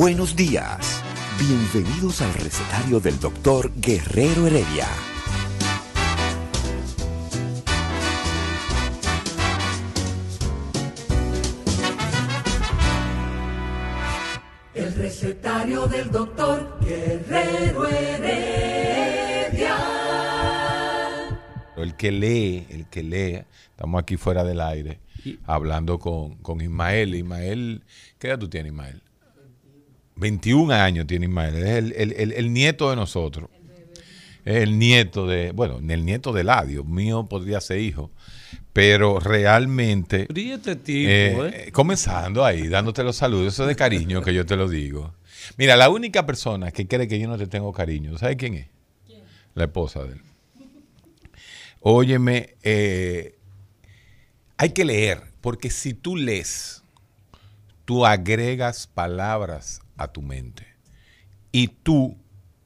Buenos días. Bienvenidos al recetario del doctor Guerrero Heredia. El recetario del doctor Guerrero Heredia. El que lee, el que lee, estamos aquí fuera del aire, hablando con, con Ismael. Ismael, ¿qué edad tú tienes, Ismael? 21 años tiene Ismael, es el, el- el- el nieto de nosotros. Es el nieto de, bueno, el nieto de Ladio, mío podría ser hijo, pero realmente... Este tipo, Eh, ¿eh? Comenzando ahí, dándote los saludos, eso de cariño que yo te lo digo. Mira, la única persona que cree que yo no te tengo cariño, ¿sabes quién es? La esposa de él. Óyeme, eh, hay que leer, porque si tú lees, tú agregas palabras a tu mente. Y tú,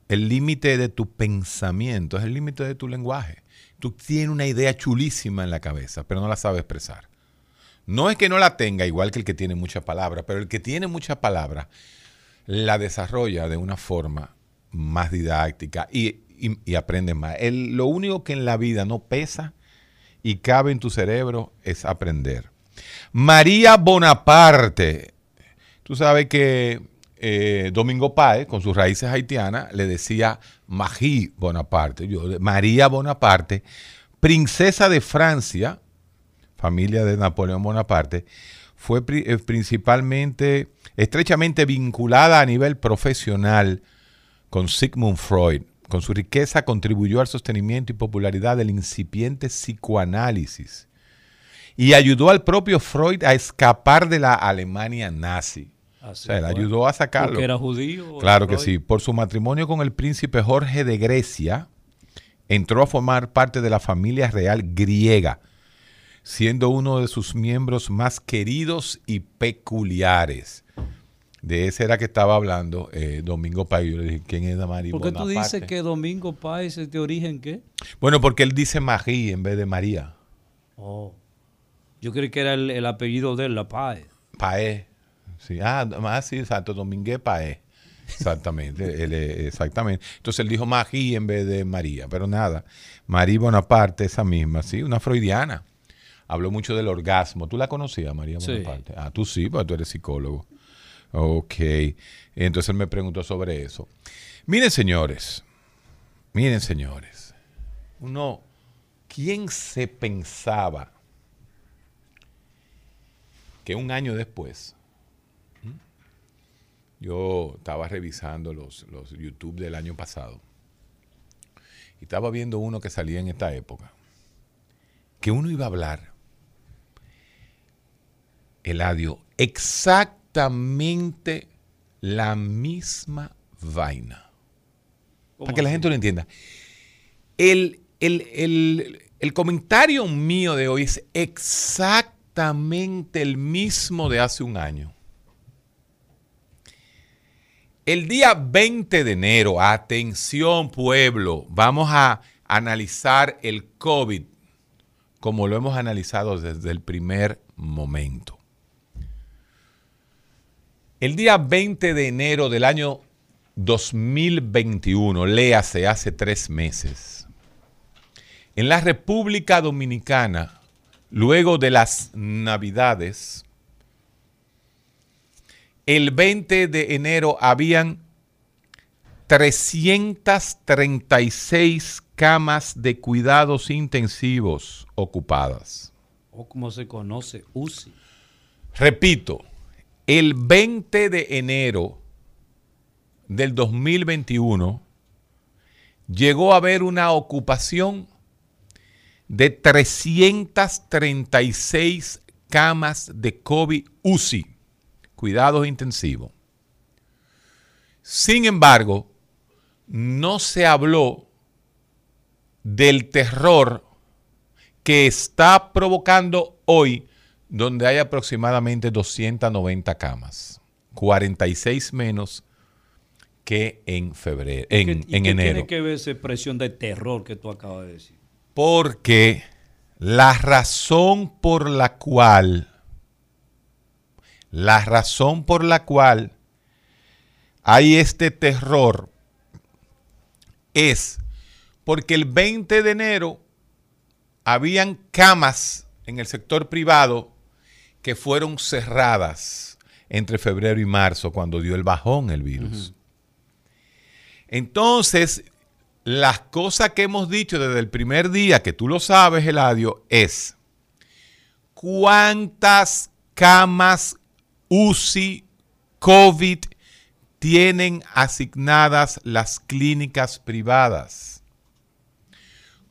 el límite de tu pensamiento es el límite de tu lenguaje. Tú tienes una idea chulísima en la cabeza, pero no la sabes expresar. No es que no la tenga igual que el que tiene muchas palabras, pero el que tiene muchas palabras la desarrolla de una forma más didáctica y, y- aprende más. El- lo único que en la vida no pesa y cabe en tu cerebro es aprender. María Bonaparte. Tú sabes que eh, Domingo Páez, con sus raíces haitianas, le decía Marie Bonaparte. Yo, María Bonaparte, princesa de Francia, familia de Napoleón Bonaparte, fue eh, principalmente, estrechamente vinculada a nivel profesional con Sigmund Freud. Con su riqueza contribuyó al sostenimiento y popularidad del incipiente psicoanálisis y ayudó al propio Freud a escapar de la Alemania nazi. O sea, ayudó a sacarlo. Porque era judío. Claro que sí. Por su matrimonio con el príncipe Jorge de Grecia, entró a formar parte de la familia real griega, siendo uno de sus miembros más queridos y peculiares. De ese era que estaba hablando eh, Domingo Payo. Yo le dije, ¿quién es María ¿Por qué tú dices que Domingo Páez es de origen qué? Bueno, porque él dice Marie en vez de María. Oh. Yo creí que era el, el apellido de él, la Páez. Paé. Sí, ah, ah, sí, exacto, Dominguez Paé. Exactamente, él, exactamente. Entonces él dijo Marie en vez de María, pero nada. María Bonaparte, esa misma, sí, una freudiana. Habló mucho del orgasmo. ¿Tú la conocías, María Sí. Bonaparte? Ah, tú sí, porque tú eres psicólogo. Ok. Entonces él me preguntó sobre eso. Miren, señores, miren, señores. Uno, ¿quién se pensaba que un año después. Yo estaba revisando los, los YouTube del año pasado y estaba viendo uno que salía en esta época, que uno iba a hablar, Eladio, exactamente la misma vaina. Para que la gente lo entienda. El, el- el- el comentario mío de hoy es exactamente el mismo de hace un año. El día 20 de enero, atención pueblo, vamos a analizar el COVID como lo hemos analizado desde el primer momento. El día 20 de enero del año 2021, léase hace tres meses, en la República Dominicana, luego de las Navidades, el 20 de enero habían 336 camas de cuidados intensivos ocupadas. O como se conoce, UCI. Repito, el 20 de enero del 2021 llegó a haber una ocupación de 336 camas de COVID UCI, cuidados intensivos. Sin embargo, no se habló del terror que está provocando hoy, donde hay aproximadamente 290 camas, 46 menos que en febrero, en, ¿Y en qué enero. tiene que ver esa expresión de terror que tú acabas de decir? Porque la razón por la cual, la razón por la cual hay este terror es porque el 20 de enero habían camas en el sector privado que fueron cerradas entre febrero y marzo cuando dio el bajón el virus. Entonces, las cosas que hemos dicho desde el primer día, que tú lo sabes, Eladio, es cuántas camas UCI COVID tienen asignadas las clínicas privadas.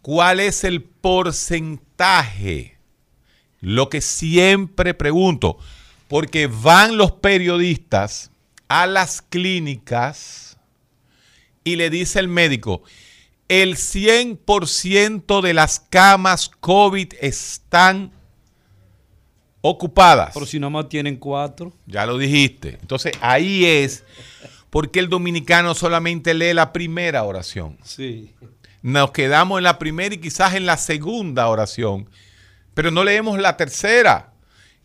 ¿Cuál es el porcentaje? Lo que siempre pregunto, porque van los periodistas a las clínicas y le dice el médico, el 100% de las camas COVID están ocupadas. Pero si nada más tienen cuatro. Ya lo dijiste. Entonces ahí es porque el dominicano solamente lee la primera oración. Sí. Nos quedamos en la primera y quizás en la segunda oración, pero no leemos la tercera.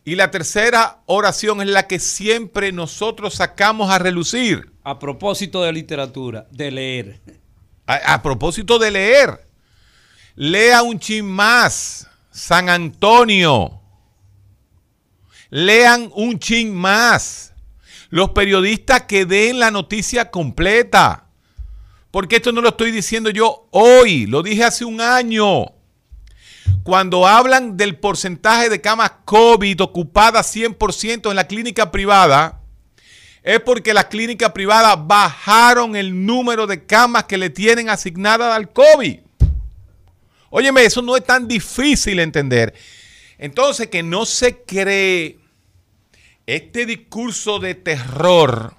Y la tercera oración es la que siempre nosotros sacamos a relucir. A propósito de literatura, de leer. A, a propósito de leer, lea un chin más, San Antonio. Lean un chin más. Los periodistas que den la noticia completa. Porque esto no lo estoy diciendo yo hoy, lo dije hace un año. Cuando hablan del porcentaje de camas COVID ocupadas 100% en la clínica privada, es porque las clínicas privadas bajaron el número de camas que le tienen asignadas al COVID. Óyeme, eso no es tan difícil entender. Entonces, que no se cree este discurso de terror.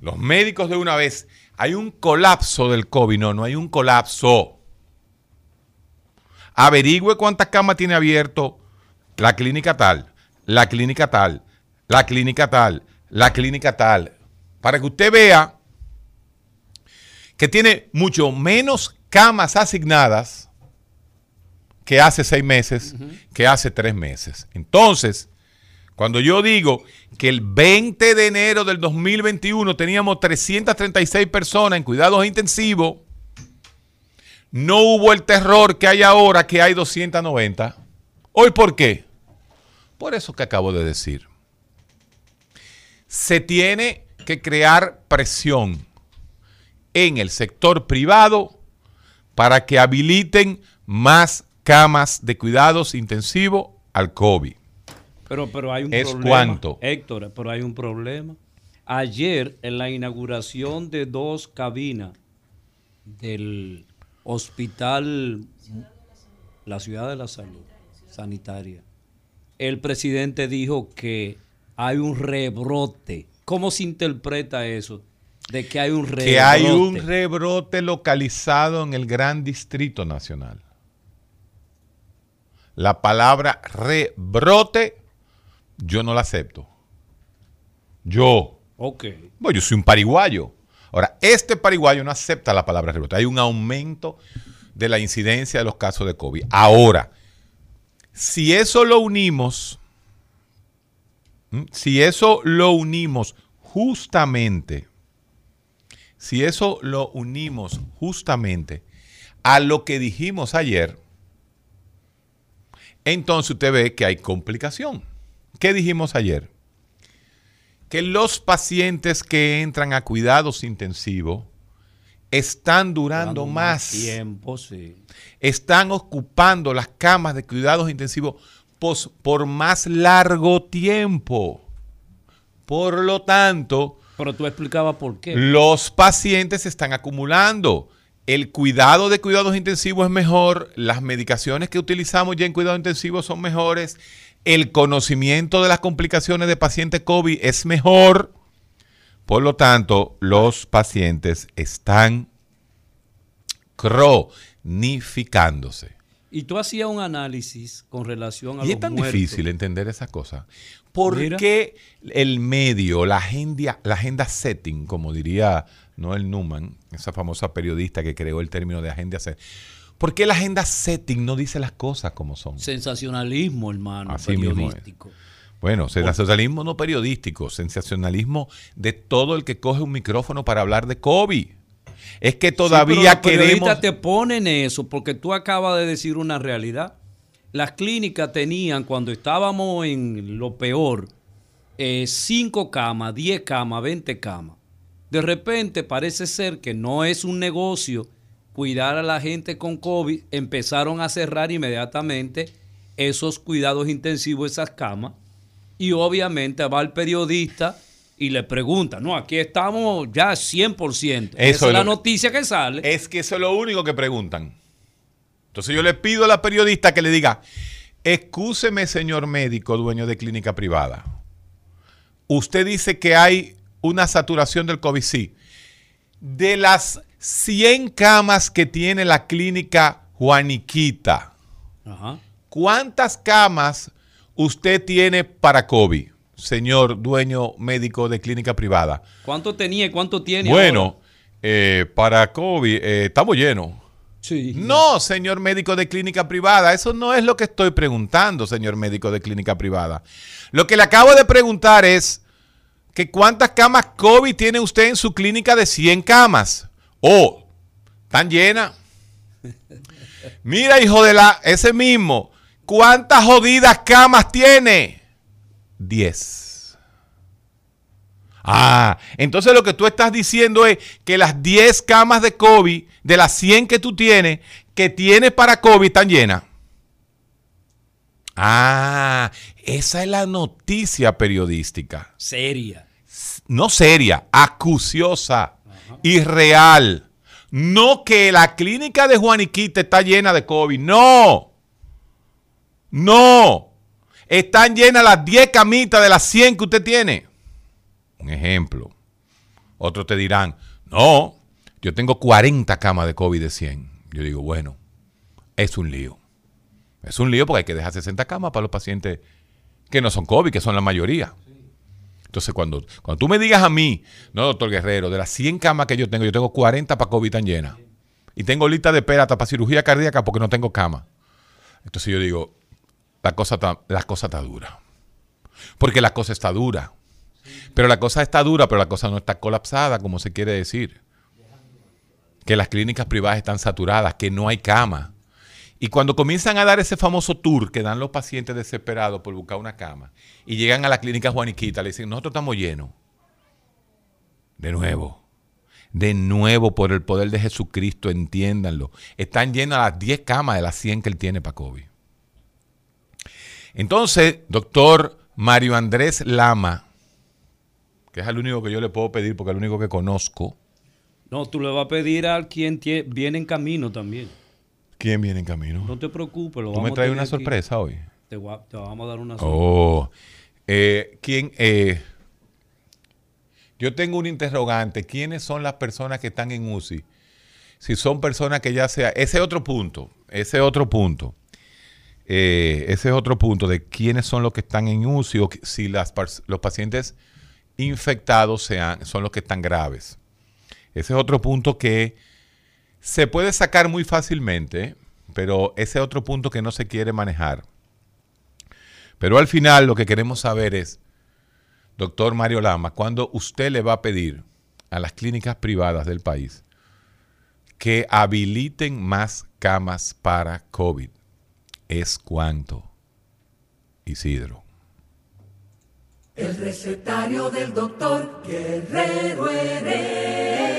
Los médicos de una vez, hay un colapso del COVID. No, no hay un colapso. Averigüe cuántas camas tiene abierto la clínica tal, la clínica tal, la clínica tal, la clínica tal, para que usted vea que tiene mucho menos camas asignadas que hace seis meses, que hace tres meses. Entonces, cuando yo digo que el 20 de enero del 2021 teníamos 336 personas en cuidados intensivos, no hubo el terror que hay ahora, que hay 290. ¿Hoy por qué? Por eso que acabo de decir. Se tiene que crear presión en el sector privado para que habiliten más camas de cuidados intensivos al COVID. Pero, pero hay un ¿Es problema. cuánto? Héctor, pero hay un problema. Ayer, en la inauguración de dos cabinas del hospital, la ciudad de la salud sanitaria, el presidente dijo que hay un rebrote. ¿Cómo se interpreta eso? De que hay un rebrote. Que hay un rebrote localizado en el Gran Distrito Nacional. La palabra rebrote yo no la acepto. Yo. Ok. Bueno, yo soy un pariguayo. Ahora, este pariguayo no acepta la palabra rebrote. Hay un aumento de la incidencia de los casos de COVID. Ahora, si eso lo unimos, si eso lo unimos justamente, si eso lo unimos justamente a lo que dijimos ayer, entonces usted ve que hay complicación. ¿Qué dijimos ayer? Que los pacientes que entran a cuidados intensivos están durando más, tiempo, sí. están ocupando las camas de cuidados intensivos pos- por más largo tiempo. Por lo tanto, Pero tú explicabas por qué. los pacientes se están acumulando el cuidado de cuidados intensivos es mejor, las medicaciones que utilizamos ya en cuidados intensivos son mejores, el conocimiento de las complicaciones de pacientes COVID es mejor. Por lo tanto, los pacientes están cronificándose. Y tú hacías un análisis con relación a Y los es tan muertos. difícil entender esas cosas. ¿Por Mira. qué el medio, la agenda, la agenda setting, como diría Noel Newman, esa famosa periodista que creó el término de agenda setting? ¿Por qué la agenda setting no dice las cosas como son? Sensacionalismo, hermano, Así mismo periodístico. Bueno, sensacionalismo no periodístico, sensacionalismo de todo el que coge un micrófono para hablar de COVID. Es que Sí, pero todavía los periodistas queremos... te ponen eso porque tú acabas de decir una realidad. Las clínicas tenían, cuando estábamos en lo peor, 5 camas, 10 camas, 20 camas. De repente parece ser que no es un negocio cuidar a la gente con COVID. Empezaron a cerrar inmediatamente esos cuidados intensivos, esas camas. Y obviamente va el periodista y le pregunta, no, aquí estamos ya 100%. Esa Eso es es la lo- noticia que sale. Es que eso es lo único que preguntan. Entonces yo le pido a la periodista que le diga, excúseme señor médico, dueño de clínica privada. Usted dice que hay una saturación del COVID, sí. De las 100 camas que tiene la clínica Juaniquita, Ajá. ¿cuántas camas usted tiene para COVID, señor dueño médico de clínica privada? ¿Cuánto tenía y cuánto tiene Bueno, eh, para COVID eh, estamos llenos. Sí. No, señor médico de clínica privada, eso no es lo que estoy preguntando, señor médico de clínica privada. Lo que le acabo de preguntar es que cuántas camas COVID tiene usted en su clínica de 100 camas. Oh, ¿están llenas? Mira, hijo de la, ese mismo, ¿cuántas jodidas camas tiene? 10. Ah, entonces lo que tú estás diciendo es que las 10 camas de COVID, de las 100 que tú tienes, que tienes para COVID, están llenas. Ah, esa es la noticia periodística. Seria. No seria, acuciosa, irreal. No que la clínica de Juaniquita está llena de COVID. No. No. Están llenas las 10 camitas de las 100 que usted tiene. Un ejemplo. Otros te dirán, no, yo tengo 40 camas de COVID de 100. Yo digo, bueno, es un lío. Es un lío porque hay que dejar 60 camas para los pacientes que no son COVID, que son la mayoría. Entonces, cuando, cuando tú me digas a mí, no, doctor Guerrero, de las 100 camas que yo tengo, yo tengo 40 para COVID tan llenas. Y tengo lista de espera para cirugía cardíaca porque no tengo cama. Entonces yo digo, la cosa está, está dura. Porque la cosa está dura. Pero la cosa está dura, pero la cosa no está colapsada, como se quiere decir. Que las clínicas privadas están saturadas, que no hay cama. Y cuando comienzan a dar ese famoso tour que dan los pacientes desesperados por buscar una cama y llegan a la clínica Juaniquita, le dicen, nosotros estamos llenos. De nuevo, de nuevo, por el poder de Jesucristo, entiéndanlo. Están llenas las 10 camas de las 100 que él tiene para COVID. Entonces, doctor Mario Andrés Lama, que es el único que yo le puedo pedir porque es el único que conozco. No, tú le vas a pedir a quien viene en camino también. ¿Quién viene en camino? No te preocupes. Lo Tú me a traes tener una aquí. sorpresa hoy. Te vamos a dar una sorpresa. Oh. Eh, ¿Quién? eh, yo tengo un interrogante. ¿Quiénes son las personas que están en UCI? Si son personas que ya sea... Ese otro punto. Ese otro punto. Eh, ese es otro punto de quiénes son los que están en UCI o si las, los pacientes infectados sean, son los que están graves. Ese es otro punto que se puede sacar muy fácilmente, pero ese es otro punto que no se quiere manejar. Pero al final lo que queremos saber es, doctor Mario Lama, cuando usted le va a pedir a las clínicas privadas del país que habiliten más camas para COVID, ¿es cuánto? Isidro. El recetario del doctor Guerrero Heredia.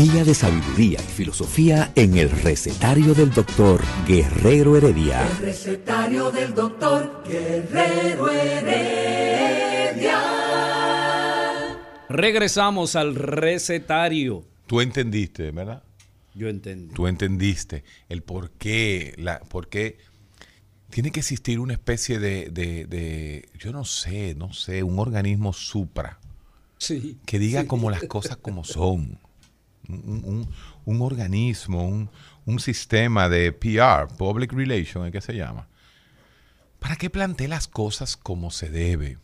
Día de sabiduría y filosofía en el recetario del doctor Guerrero Heredia. El recetario del doctor Guerrero Heredia. Regresamos al recetario. Tú entendiste, ¿verdad? Yo entendí. Tú entendiste el por qué, la, por qué tiene que existir una especie de, de- de- yo no sé, no sé, un organismo supra Sí. que diga sí. como las cosas como son. Un, un- organismo, un, un sistema de PR, Public Relations, ¿eh? ¿qué se llama? Para que plantee las cosas como se debe.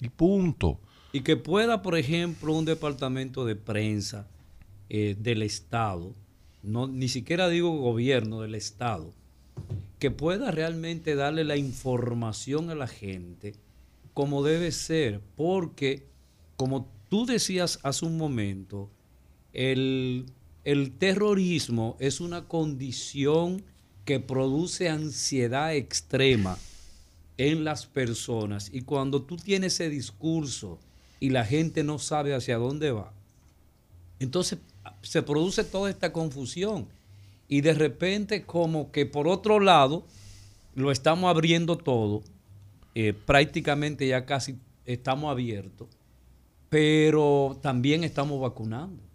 Y punto. Y que pueda, por ejemplo, un departamento de prensa eh, del Estado, no, ni siquiera digo gobierno del Estado, que pueda realmente darle la información a la gente como debe ser, porque como tú decías hace un momento, el, el terrorismo es una condición que produce ansiedad extrema en las personas y cuando tú tienes ese discurso y la gente no sabe hacia dónde va, entonces se produce toda esta confusión y de repente como que por otro lado lo estamos abriendo todo, eh, prácticamente ya casi estamos abiertos, pero también estamos vacunando.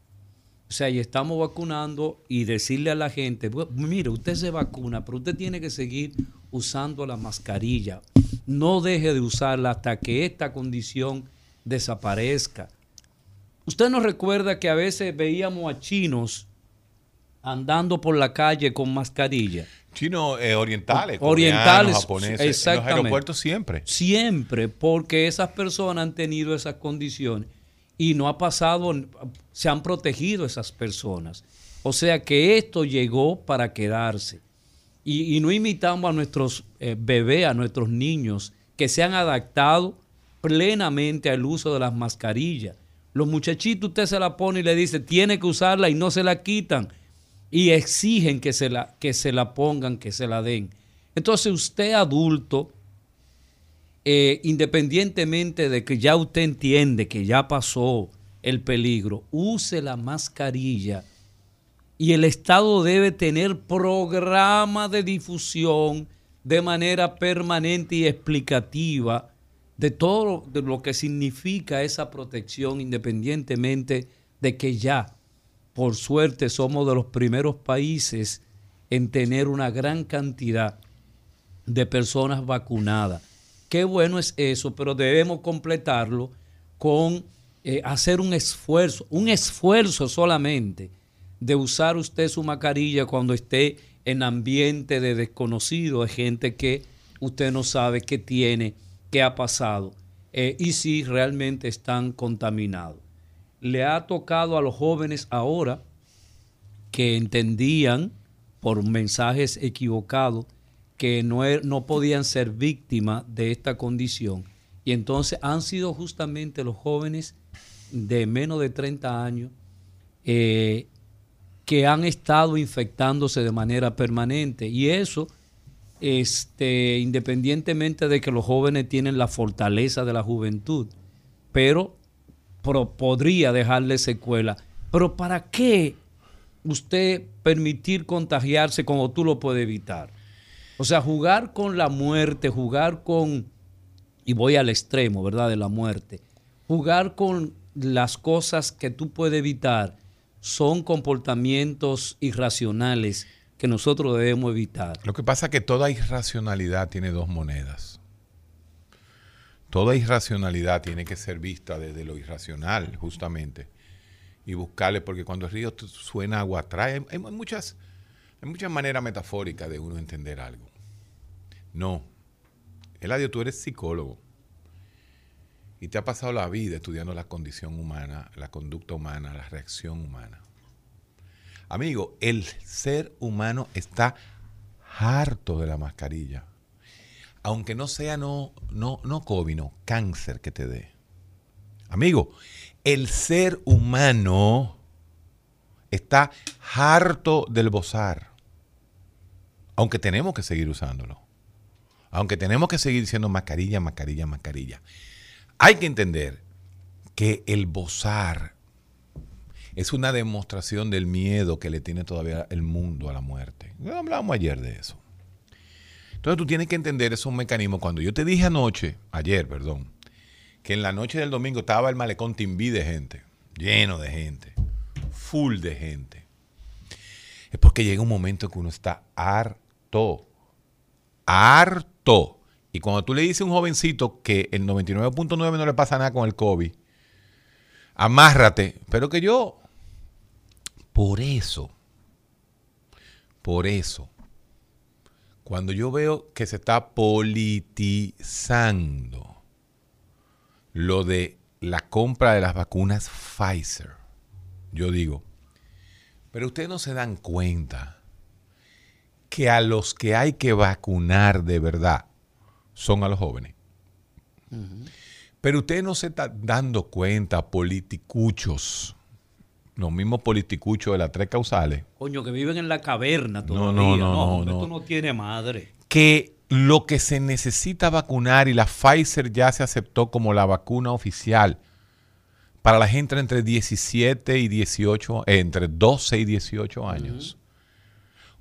O sea, y estamos vacunando y decirle a la gente, "Bu- mire, usted se vacuna, pero usted tiene que seguir usando la mascarilla. No deje de usarla hasta que esta condición desaparezca. Usted nos recuerda que a veces veíamos a chinos andando por la calle con mascarilla. Chinos eh, orientales, Orientales, japoneses, en los exactamente. aeropuertos siempre. Siempre, porque esas personas han tenido esas condiciones y no ha pasado, se han protegido esas personas. O sea que esto llegó para quedarse. Y, no imitamos a nuestros eh, bebés, a nuestros niños, que se han adaptado plenamente al uso de las mascarillas. Los muchachitos usted se la pone y le dice, tiene que usarla y no se la quitan. Y exigen que se la, que se la pongan, que se la den. Entonces usted adulto, eh, independientemente de que ya usted entiende que ya pasó el peligro, use la mascarilla y el Estado debe tener programa de difusión de manera permanente y explicativa de todo de lo que significa esa protección independientemente de que ya, por suerte, somos de los primeros países en tener una gran cantidad de personas vacunadas. Qué bueno es eso, pero debemos completarlo con eh, hacer un esfuerzo, un esfuerzo solamente de usar usted su mascarilla cuando esté en ambiente de desconocido, de gente que usted no sabe qué tiene, qué ha pasado eh, y si realmente están contaminados. Le ha tocado a los jóvenes ahora que entendían por mensajes equivocados que no, er- no podían ser víctimas de esta condición. Y entonces han sido justamente los jóvenes de menos de 30 años eh, que han estado infectándose de manera permanente. Y eso, este, independientemente de que los jóvenes tienen la fortaleza de la juventud, pero pro- podría dejarle secuela. Pero ¿para qué usted permitir contagiarse como tú lo puedes evitar? O sea, jugar con la muerte, jugar con, y voy al extremo, ¿verdad? De la muerte, jugar con las cosas que tú puedes evitar son comportamientos irracionales que nosotros debemos evitar. Lo que pasa es que toda irracionalidad tiene dos monedas. Toda irracionalidad tiene que ser vista desde lo irracional, justamente, y buscarle, porque cuando el río suena agua atrae, hay, hay muchas, hay muchas maneras metafóricas de uno entender algo. No. Eladio, tú eres psicólogo y te ha pasado la vida estudiando la condición humana, la conducta humana, la reacción humana. Amigo, el ser humano está harto de la mascarilla. Aunque no sea no, no, no COVID, no, cáncer que te dé. Amigo, el ser humano está harto del bozar. Aunque tenemos que seguir usándolo. Aunque tenemos que seguir diciendo mascarilla, mascarilla, mascarilla. Hay que entender que el bozar es una demostración del miedo que le tiene todavía el mundo a la muerte. Hablábamos ayer de eso. Entonces tú tienes que entender esos mecanismos. Cuando yo te dije anoche, ayer, perdón, que en la noche del domingo estaba el malecón timbí de gente, lleno de gente, full de gente. Es porque llega un momento que uno está harto, harto. Y cuando tú le dices a un jovencito que el 99.9 no le pasa nada con el COVID, amárrate. Pero que yo, por eso, por eso, cuando yo veo que se está politizando lo de la compra de las vacunas Pfizer, yo digo, pero ustedes no se dan cuenta que a los que hay que vacunar de verdad son a los jóvenes. Pero ustedes no se están dando cuenta, politicuchos, los mismos politicuchos de las tres causales. Coño, que viven en la caverna todavía. No, no, no, no, Esto no tiene madre. Que lo que se necesita vacunar y la Pfizer ya se aceptó como la vacuna oficial para la gente entre 17 y 18, eh, entre 12 y 18 años.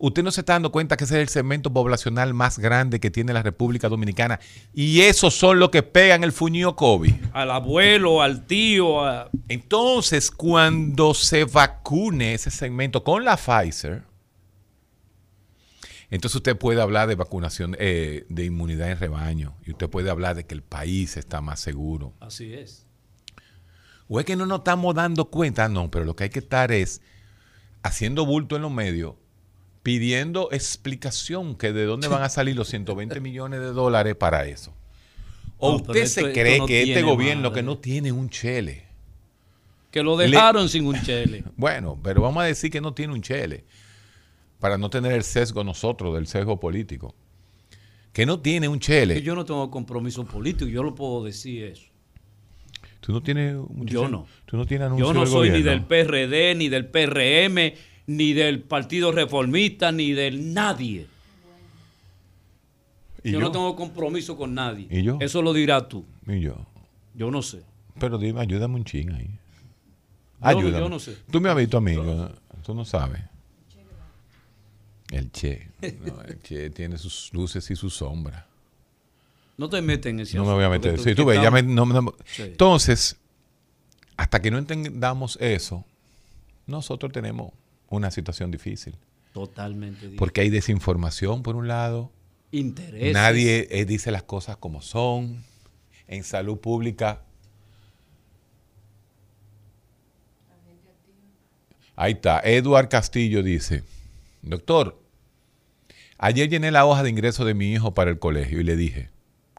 Usted no se está dando cuenta que ese es el segmento poblacional más grande que tiene la República Dominicana. Y esos son los que pegan el fuñío COVID. Al abuelo, al tío. a- Entonces, cuando se vacune ese segmento con la Pfizer, entonces usted puede hablar de vacunación, eh, de inmunidad en rebaño. Y usted puede hablar de que el país está más seguro. Así es. O es que no nos estamos dando cuenta, no, pero lo que hay que estar es haciendo bulto en los medios, pidiendo explicación que de dónde van a salir los 120 millones de dólares para eso. ¿O No, usted esto- se cree no que este gobierno madre. que no tiene un chele? Que lo dejaron sin un chele. Bueno, pero vamos a decir que no tiene un chele, para no tener el sesgo nosotros del sesgo político. Que no tiene un chele. Que yo no tengo compromiso político, yo lo puedo decir eso. Tú no tienes un Yo no. Tú no tienes Yo no del soy ni del PRD, ni del PRM, ni del Partido Reformista, ni del nadie. ¿Y Yo, yo? no tengo compromiso con nadie. ¿Y yo? Eso lo dirás tú. Y yo. Yo no sé. Pero dime, ayúdame un ching ahí. Ayúdame. yo no sé. Tú me has visto a mí, ¿no? tú no sabes. El Che. No, el Che tiene sus luces y sus sombras. No te metes en ese No me voy a meter. Sí, tú ves, ya me- no- no- Sí. Entonces, hasta que no entendamos eso, nosotros tenemos una situación difícil. Totalmente. diferente. Porque hay desinformación por un lado, Intereses. nadie eh, dice las cosas como son. En salud pública. Ahí está. Eduard Castillo dice, doctor, ayer llené la hoja de ingreso de mi hijo para el colegio y le dije,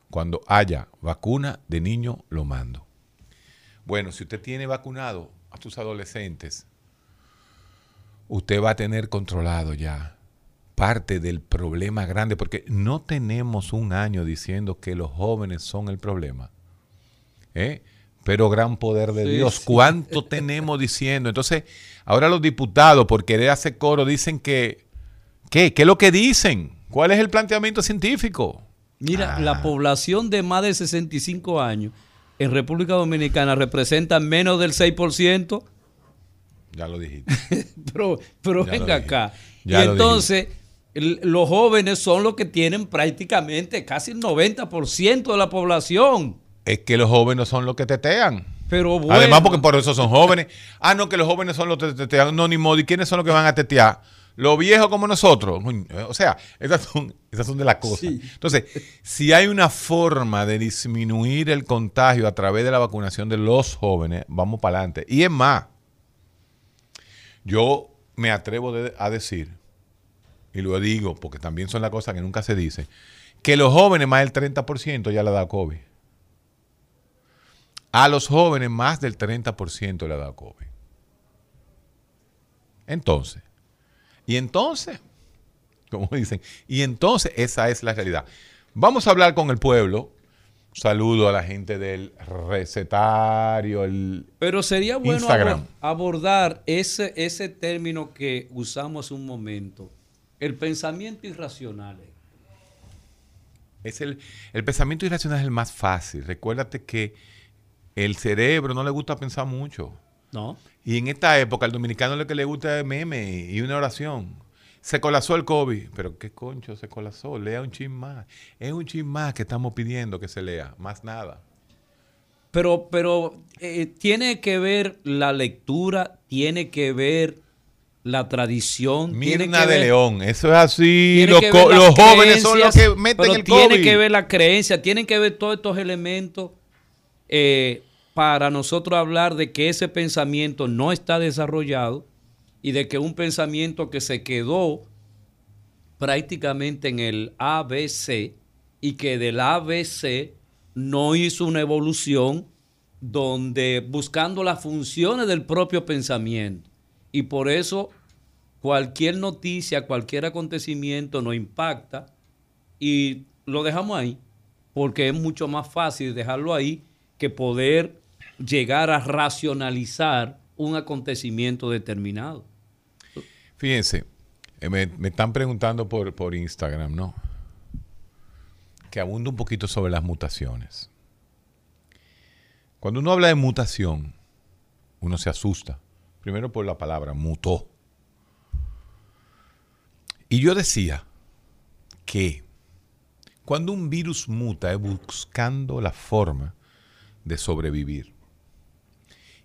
cuando haya vacuna de niño, lo mando. Bueno, si usted tiene vacunado a sus adolescentes, usted va a tener controlado ya parte del problema grande, porque no tenemos un año diciendo que los jóvenes son el problema. ¿eh? Pero gran poder de Sí, Dios, sí. ¿cuánto tenemos diciendo? Entonces, ahora los diputados, por querer hacer coro, dicen que, ¿qué? ¿Qué es lo que dicen? ¿Cuál es el planteamiento científico? Mira, Ah. la población de más de 65 años en República Dominicana representa menos del 6%. Ya lo dijiste. Pero, pero Ya venga acá. Y entonces, los jóvenes son los que tienen prácticamente casi el 90% de la población. es que los jóvenes son los que tetean. Pero bueno. Además, porque por eso son jóvenes. Ah, no, que los jóvenes son los que tetean. No, ni modo. ¿Y quiénes son los que van a tetear? Los viejos como nosotros. Coño, O sea, esas son, esas son de las cosas. Sí. Entonces, si hay una forma de disminuir el contagio a través de la vacunación de los jóvenes, vamos para adelante. Y es más, yo me atrevo a decir, y lo digo porque también son las cosas que nunca se dicen, que los jóvenes más del 30% ya le da COVID. A los jóvenes más del 30% le ha dado COVID. Entonces, Y entonces, como dicen, y entonces esa es la realidad. Vamos a hablar con el pueblo. Saludo a la gente del recetario, el Pero sería bueno Instagram. abordar ese, ese término que usamos hace un momento, el pensamiento irracional. Es el, el pensamiento irracional es el más fácil. Recuérdate que el cerebro no le gusta pensar mucho. ¿No? Y en esta época, al dominicano lo que le gusta es meme y una oración. Se colapsó el COVID. Pero qué concho se colapsó. Lea un chin más. Es un chin más que estamos pidiendo que se lea. Más nada. Pero, pero eh, tiene que ver la lectura, tiene que ver la tradición. tiene Mirna que de ver- León. Eso es así. tiene Los, los jóvenes son los que meten pero el tiene COVID. que ver la creencia, tienen que ver todos estos elementos eh, para nosotros hablar de que ese pensamiento no está desarrollado y de que un pensamiento que se quedó prácticamente en el ABC y que del ABC no hizo una evolución donde buscando las funciones del propio pensamiento. Y por eso cualquier noticia, cualquier acontecimiento nos impacta y lo dejamos ahí, porque es mucho más fácil dejarlo ahí que poder llegar a racionalizar un acontecimiento determinado. Fíjense, eh, me, están preguntando por, por Instagram, ¿no? Que abunda un poquito sobre las mutaciones. Cuando uno habla de mutación, uno se asusta. Primero por la palabra mutó. Y yo decía que cuando un virus muta es buscando la forma de sobrevivir.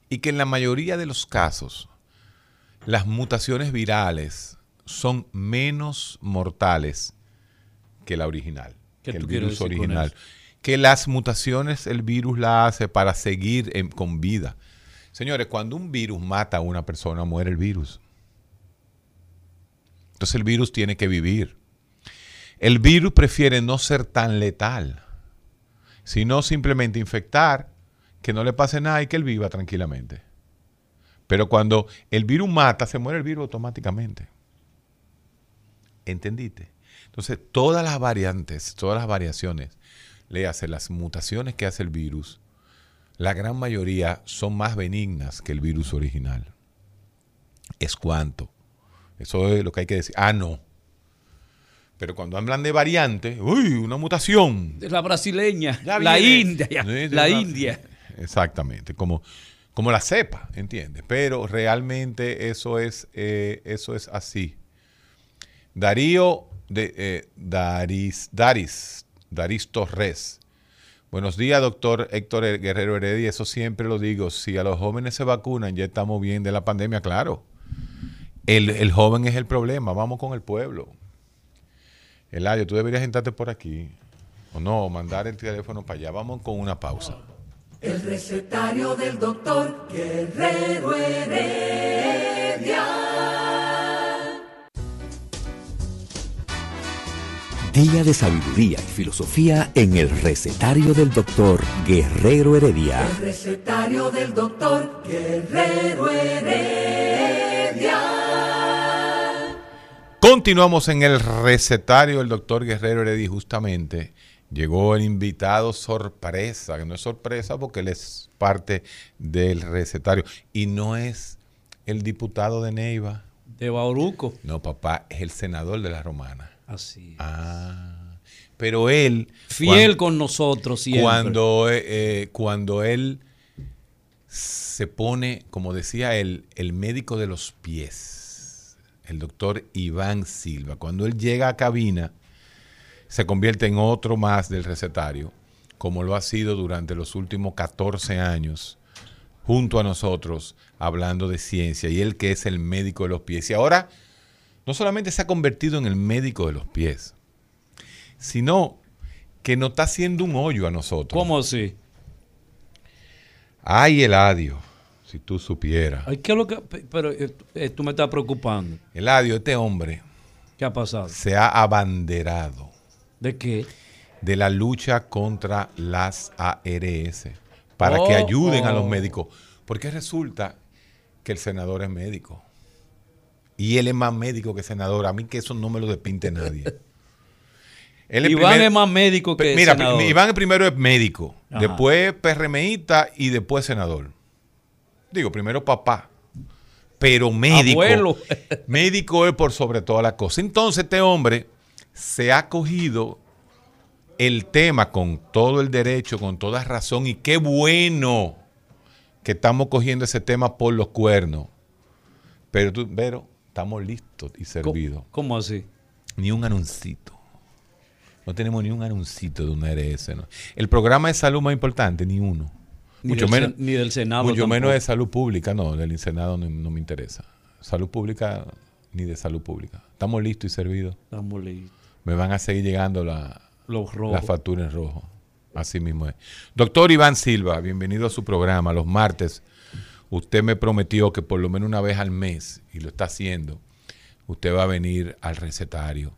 Y que en la mayoría de los casos las mutaciones virales son menos mortales que la original, ¿Qué que el virus original. Que las mutaciones el virus la hace para seguir en- con vida. Señores, cuando un virus mata a una persona, muere el virus. Entonces el virus tiene que vivir. El virus prefiere no ser tan letal, sino simplemente infectar, que no le pase nada y que él viva tranquilamente. Pero cuando el virus mata, se muere el virus automáticamente. ¿Entendiste? Entonces, todas las variantes, todas las variaciones, le hace las mutaciones que hace el virus, la gran mayoría son más benignas que el virus original. Es cuanto. Eso es lo que hay que decir. Ah, no. Pero cuando hablan de variante, uy, una mutación. La brasileña, la. India, la India. Exactamente, como, como la cepa, ¿entiendes? Pero realmente eso es, eh, eso es así. Darío eh, Daris, Daris, Daris Torres. Buenos días, doctor Héctor Guerrero Heredia. Eso siempre lo digo. Si a los jóvenes se vacunan, ya estamos bien de la pandemia, claro. El, el joven es el problema. Vamos con el pueblo. Eladio, tú deberías sentarte por aquí. O no, mandar el teléfono para allá. Vamos con una pausa. El recetario del doctor Guerrero Heredia. Día de sabiduría y filosofía en el recetario del doctor Guerrero Heredia. El recetario del doctor Guerrero Heredia. Continuamos en el recetario del doctor Guerrero Heredia. Justamente llegó el invitado sorpresa, que no es sorpresa porque él es parte del recetario. Y no es el diputado de Neiva. De Bauruco. No, papá, es el senador de la Romana. Así. es. Ah. Pero él. Fiel con nosotros siempre. cuando, eh, eh, cuando él se pone, como decía él, el médico de los pies, el doctor Iván Silva, cuando él llega a cabina, se convierte en otro más del recetario, como lo ha sido durante los últimos 14 años, junto a nosotros, hablando de ciencia, y él que es el médico de los pies. Y ahora, no solamente se ha convertido en el médico de los pies, sino que nos está haciendo un hoyo a nosotros. ¿Cómo así? Ay, Eladio, si tú supieras. Ay, ¿qué es lo que.? Pero eh, eh, tú me estás preocupando. Eladio, este hombre ¿Qué ha pasado? se ha abanderado ¿De qué? de la lucha contra las ARS para que Oh, ayuden a los oh. médicos. Porque resulta que el senador es médico. Y él es más médico que senador. A mí que eso no me lo despinte nadie. Él Iván es más médico que Mira, Iván primero es médico, después PRMista y después senador. Digo, primero papá, pero médico. Abuelo. médico es por sobre todas las cosas. Entonces este hombre se ha cogido el tema con todo el derecho, con toda razón, y qué bueno que estamos cogiendo ese tema por los cuernos. Pero tú, Vero, estamos listos y servidos. ¿Cómo, así? Ni un anuncito. No tenemos ni un anuncito de una RS. El programa de salud más importante, ni uno. Ni mucho del, menos, ni del Senado. Mucho menos de salud pública, no, del Senado no, no, me interesa. Salud pública, ni de salud pública. Estamos listos y servidos. Estamos listos. Me van a seguir llegando la, Los las facturas en rojo. Así mismo es. Doctor Iván Silva, bienvenido a su programa. Los martes, usted me prometió que por lo menos una vez al mes, y lo está haciendo, usted va a venir al recetario.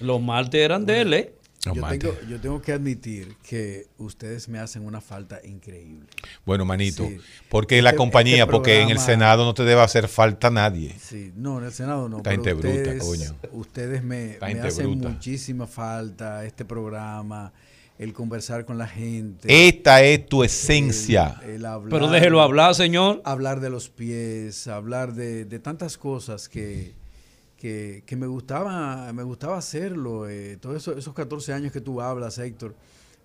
Los martes eran de él, ¿eh? Yo tengo, que admitir que ustedes me hacen una falta increíble. Bueno, manito, porque la este, compañía, este porque en el Senado no te debe hacer falta nadie. Sí, no, en el Senado no. Está ustedes, coño. Ustedes me, hacen muchísima falta, este programa, el conversar con la gente. Esta es tu esencia. Pero déjelo hablar, señor. Hablar de los pies, hablar de, de tantas cosas que que, me, gustaba, me gustaba hacerlo. Eh, todos eso, esos 14 años que tú hablas, Héctor,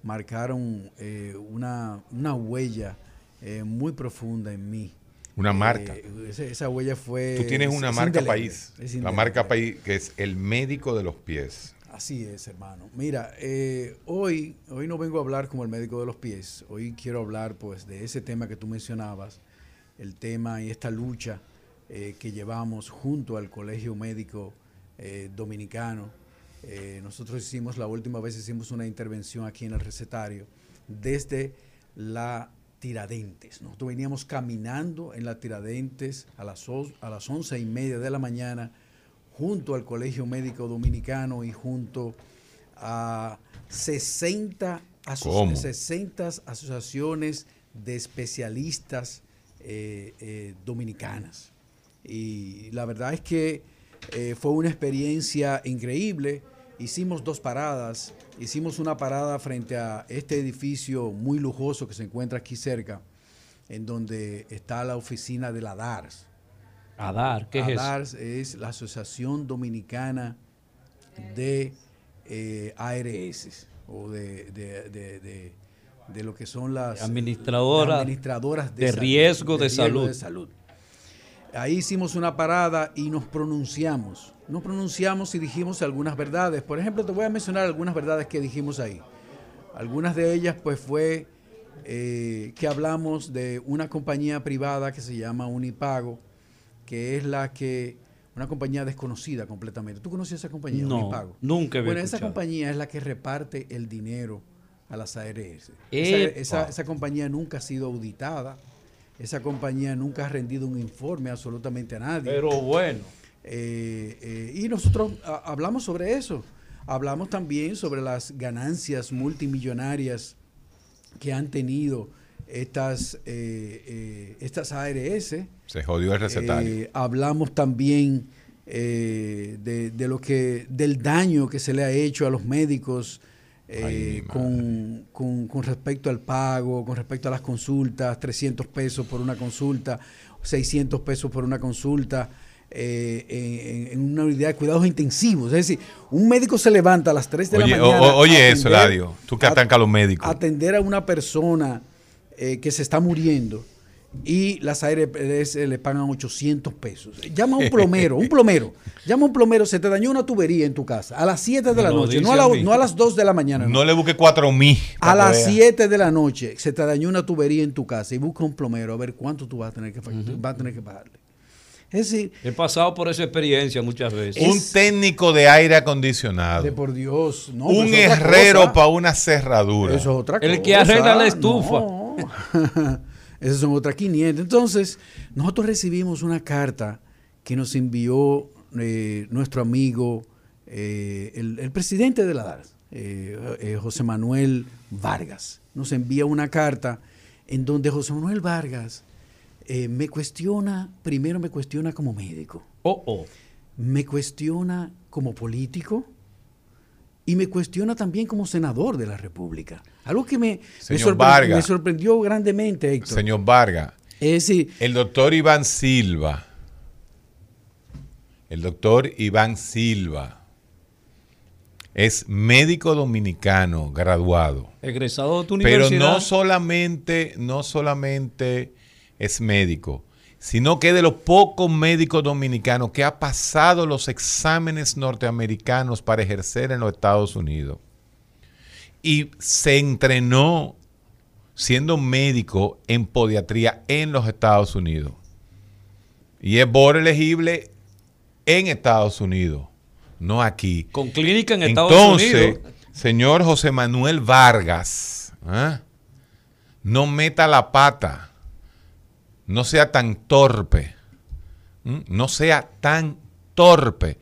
marcaron eh, una, una, huella eh, muy profunda en mí. Una marca. Esa, huella fue... Tú tienes una marca país. La marca país, que es el médico de los pies. Así es, hermano. Mira, hoy, hoy no vengo a hablar como el médico de los pies. Hoy quiero hablar pues de ese tema que tú mencionabas, el tema y esta lucha eh, que llevamos junto al Colegio Médico eh, Dominicano. Eh, nosotros hicimos, la última vez hicimos una intervención aquí en el recetario desde la Tiradentes. Nosotros veníamos caminando en la Tiradentes a las, a las once y media de la mañana junto al Colegio Médico Dominicano y junto a 60, 60 asociaciones de especialistas dominicanas. Y la verdad es que eh, fue una experiencia increíble. Hicimos dos paradas. Hicimos una parada frente a este edificio muy lujoso que se encuentra aquí cerca, en donde está la oficina de la DARS. ADAR, ¿qué es ADARS es la Asociación Dominicana de eh, ARS o de, de, lo que son las administradoras, de, riesgo, de, salud. salud. Ahí hicimos una parada y nos pronunciamos. Nos pronunciamos y dijimos algunas verdades. Por ejemplo, te voy a mencionar algunas verdades que dijimos ahí. Algunas de ellas pues fue eh, que hablamos de una compañía privada que se llama Unipago, que es la que, una compañía desconocida completamente. ¿Tú conoces esa compañía, no, Unipago? Nunca he Bueno, esa compañía es la que reparte el dinero a las ARS. Esa, esa compañía nunca ha sido auditada esa compañía nunca ha rendido un informe absolutamente a nadie. Pero bueno. Eh, eh, y nosotros hablamos sobre eso. Hablamos también sobre las ganancias multimillonarias que han tenido estas, eh, estas ARS. Se jodió el recetario. hablamos también de, de, lo que, del daño que se le ha hecho a los médicos eh, con, con, respecto al pago, con respecto a las consultas, 300 pesos por una consulta, 600 pesos por una consulta. Eh, en, una unidad de cuidados intensivos. Es decir, un médico se levanta a las 3 de la mañana. oye, eso, Eladio, tú que atancas a los médicos. Atender a una persona eh, que se está muriendo y las ARS le pagan 800 pesos. Llama a un plomero, un plomero. Llama a un plomero, se te dañó una tubería en tu casa a las 7 de la noche, no a, las 2 de la mañana. No, le busque 4 mil. A las 7 de la noche se te dañó una tubería en tu casa y busca un plomero a ver cuánto tú vas a tener que, a tener que pagarle. Es decir, he pasado por esa experiencia muchas veces. Un técnico de aire acondicionado. De por Dios, no, Un herrero para una cerradura. Eso es otra cosa. El que arregla la estufa. Esas son otras 500. Entonces, nosotros recibimos una carta que nos envió eh, nuestro amigo, eh, el, presidente de la DAR, eh, José Manuel Vargas. Nos envía una carta en donde José Manuel Vargas me cuestiona, primero me cuestiona como médico. Oh, oh. me cuestiona como político y me cuestiona también como senador de la República. Algo que me, me, sorpre- sorprendió grandemente, Héctor. Señor Vargas, Es decir, el doctor Iván Silva, el doctor Iván Silva es médico dominicano graduado. Egresado de tu Pero universidad. no solamente, no solamente es médico, sino que es de los pocos médicos dominicanos que ha pasado los exámenes norteamericanos para ejercer en los Estados Unidos. Y se entrenó siendo médico en podiatría en los Estados Unidos. Y es board elegible en Estados Unidos, no aquí. Con clínica en Estados Entonces, Unidos. señor José Manuel Vargas, ¿ah? no meta la pata, no sea tan torpe, ¿m? no sea tan torpe.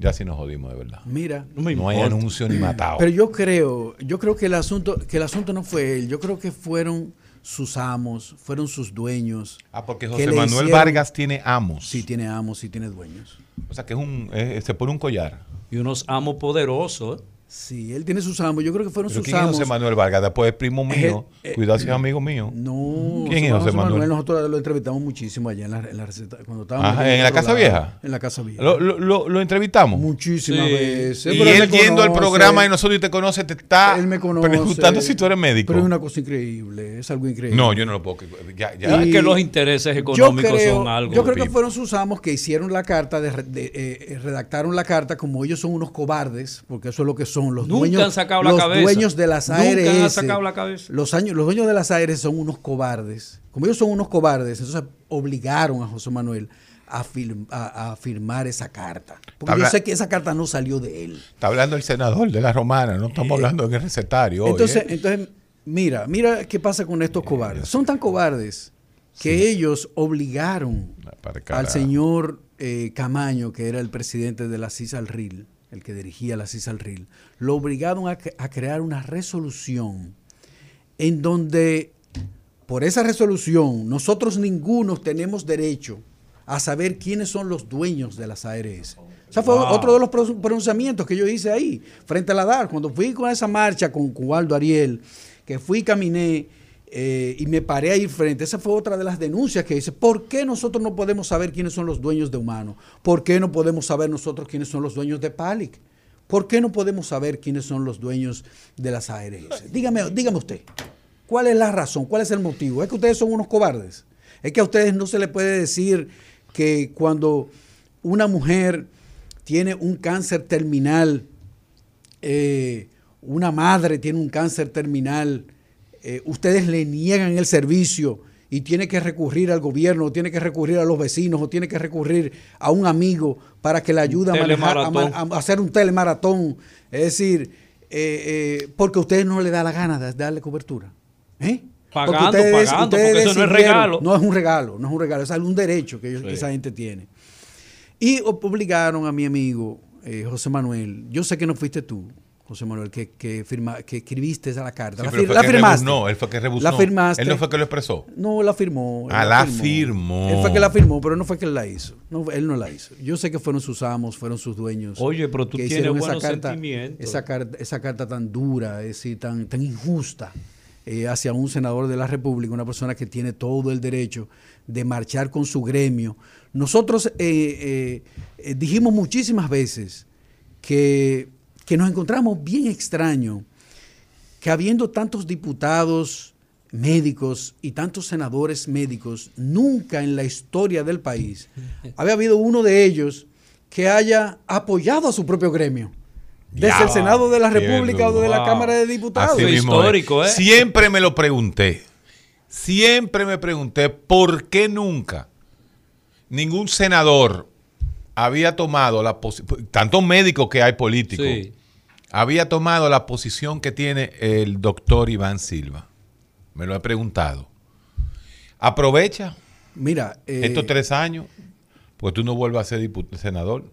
Ya sí nos jodimos de verdad. mira, No me No hay anuncio ni matado. pero yo creo, yo creo que el asunto, que el asunto no fue él, yo creo que fueron sus amos, fueron sus dueños. ah, porque que José Manuel hicieron- Vargas tiene amos. Sí tiene amos, sí tiene dueños. O sea que es un, eh, se pone un collar. Y unos amos poderosos. ¿Eh? Sí, él tiene sus amos, yo creo que fueron ¿Pero sus quién es amos. José Manuel Vargas? Después es primo mío. Eh, eh, Cuidado si es amigo mío. No, ¿Quién es José Manuel? Nosotros lo entrevistamos muchísimo allá en la, en la receta. Cuando estábamos Ajá, ¿en la Casa lado, Vieja? En la Casa Vieja. Lo, lo- lo- lo entrevistamos. Muchísimas Sí. veces. y pero él yendo al programa de nosotros y te conoce, te está Él me conoce. preguntando si tú eres médico. Pero es una cosa increíble, es algo increíble. No, yo no lo puedo. Ya, ya. Es Y- que los intereses económicos creo, son algo. yo creo que Pipo. fueron sus amos que hicieron la carta, de, de- eh, redactaron la carta, como ellos son unos cobardes, porque eso es lo que son los Nunca dueños. han sacado la los cabeza. dueños de las Nunca ARS. han sacado la cabeza. Los, años, los dueños de las ARS son unos cobardes. Como ellos son unos cobardes, entonces obligaron a José Manuel a, fil- a- a firmar esa carta. Porque Habla- yo sé que esa carta no salió de él. Está hablando el senador de la romana, no estamos hablando en el recetario. hoy, Eh, Entonces, ¿eh? entonces, mira, mira qué pasa con estos cobardes. Son tan cobardes que ellos obligaron al señor eh, Camaño, que era el presidente de la CISALRIL, el que dirigía la CISALRIL, lo obligaron a, cre- a crear una resolución en donde, por esa resolución, nosotros ninguno tenemos derecho a saber quiénes son los dueños de las ARS. O sea, fue Wow. otro de los pro- pronunciamientos que yo hice ahí, frente a la DAR, cuando fui con esa marcha con Cubaldo Ariel, que fui y caminé eh, y me paré ahí frente. Esa fue otra de las denuncias que hice. ¿Por qué nosotros no podemos saber quiénes son los dueños de Humano? ¿Por qué no podemos saber nosotros quiénes son los dueños de Palic? ¿Por qué no podemos saber quiénes son los dueños de las ARS? Dígame, dígame usted, ¿cuál es la razón? ¿Cuál es el motivo? ¿Es que ustedes son unos cobardes? ¿Es que a ustedes no se les puede decir que cuando una mujer tiene un cáncer terminal, eh, una madre tiene un cáncer terminal, eh, ustedes le niegan el servicio y tiene que recurrir al gobierno, o tiene que recurrir a los vecinos, o tiene que recurrir a un amigo para que le ayude a, manejar, a, hacer un telemaratón. Es decir, eh, eh, porque a ustedes no le da la gana de darle cobertura. ¿Eh? Porque Pagando, pagando, porque eso no es regalo. No es un regalo, no es un regalo, es algún derecho que ellos- Sí. esa gente tiene. Y obligaron a mi amigo José Manuel, yo sé que no fuiste tú, José Manuel, que, que, firma, que escribiste esa carta. Sí, la, fir- la firmaste. rebuznó, él fue que rebuznó. La firmaste. Él no fue que lo expresó. No, la firmó. él Ah, la firmó. Él fue que la firmó, pero no fue que él la hizo. No, él no la hizo. Yo sé que fueron sus amos, fueron sus dueños. Oye, pero tú que tienes buenos carta, sentimientos. Esa carta, esa carta tan dura, es decir, tan, tan injusta eh, hacia un senador de la República, una persona que tiene todo el derecho de marchar con su gremio. Nosotros eh, eh, dijimos muchísimas veces que, que nos encontramos bien extraño que habiendo tantos diputados médicos y tantos senadores médicos, nunca en la historia del país había habido uno de ellos que haya apoyado a su propio gremio. Desde Ya, el Senado de la República o de la. Cámara de Diputados. Mismo histórico, es. ¿eh? Siempre me lo pregunté. Siempre me pregunté por qué nunca ningún senador había tomado la posición, tantos médicos que hay políticos, Sí. Había tomado la posición que tiene el doctor Iván Silva. Me lo he preguntado. Aprovecha Mira, eh, estos tres años, pues tú no vuelvas a ser dipu- senador.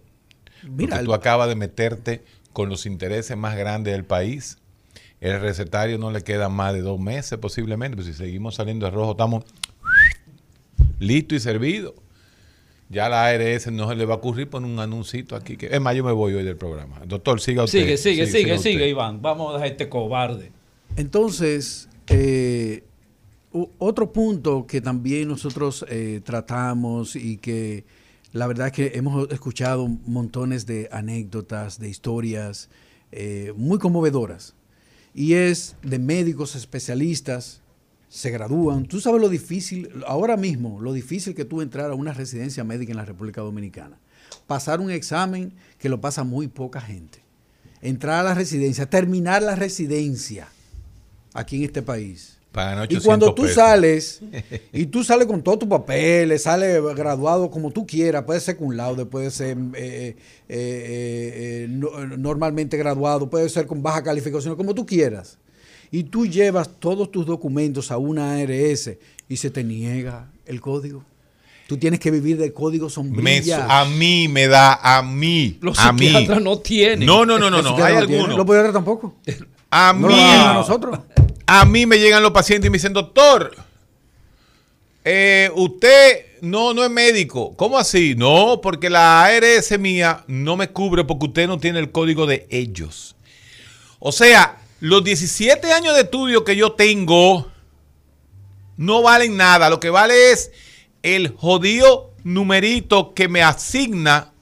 mira, porque tú acabas de meterte con los intereses más grandes del país. El recetario no le queda más de dos meses posiblemente, pues si seguimos saliendo de rojo estamos listos y servidos. Ya la ARS no se le va a ocurrir poner un anuncito aquí. Que, es más, yo me voy hoy del programa. Doctor, siga usted. Sigue, sigue, sigue, sigue. Iván. Vamos a dejar este cobarde. Entonces, eh, otro punto que también nosotros eh, tratamos y que la verdad es que hemos escuchado montones de anécdotas, de historias eh, muy conmovedoras, y es de médicos especialistas, se gradúan. Tú sabes lo difícil, ahora mismo, lo difícil que tú entrar a una residencia médica en la República Dominicana. Pasar un examen que lo pasa muy poca gente. Entrar a la residencia, terminar la residencia aquí en este país. Pagan Y 800 cuando tú pesos. sales, y tú sales con todos tus papeles, sales graduado como tú quieras, puede ser con laude, puede ser eh, eh, eh, eh, no- normalmente graduado, puede ser con baja calificación, como tú quieras. Y tú llevas todos tus documentos a una ARS y se te niega el código. Tú tienes que vivir del código sombrilla. a mí me da, a mí, Los a mí. psiquiatras no tienen. No, no, no, no, no. Hay no algunos. Los podiatras tampoco. A No mí. lo a nosotros. A mí me llegan los pacientes y me dicen, doctor, eh, usted no, no es médico. ¿Cómo así? No, porque la ARS mía no me cubre porque usted no tiene el código de ellos. O sea, los 17 años de estudio que yo tengo no valen nada. Lo que vale es el jodido numerito que me asigna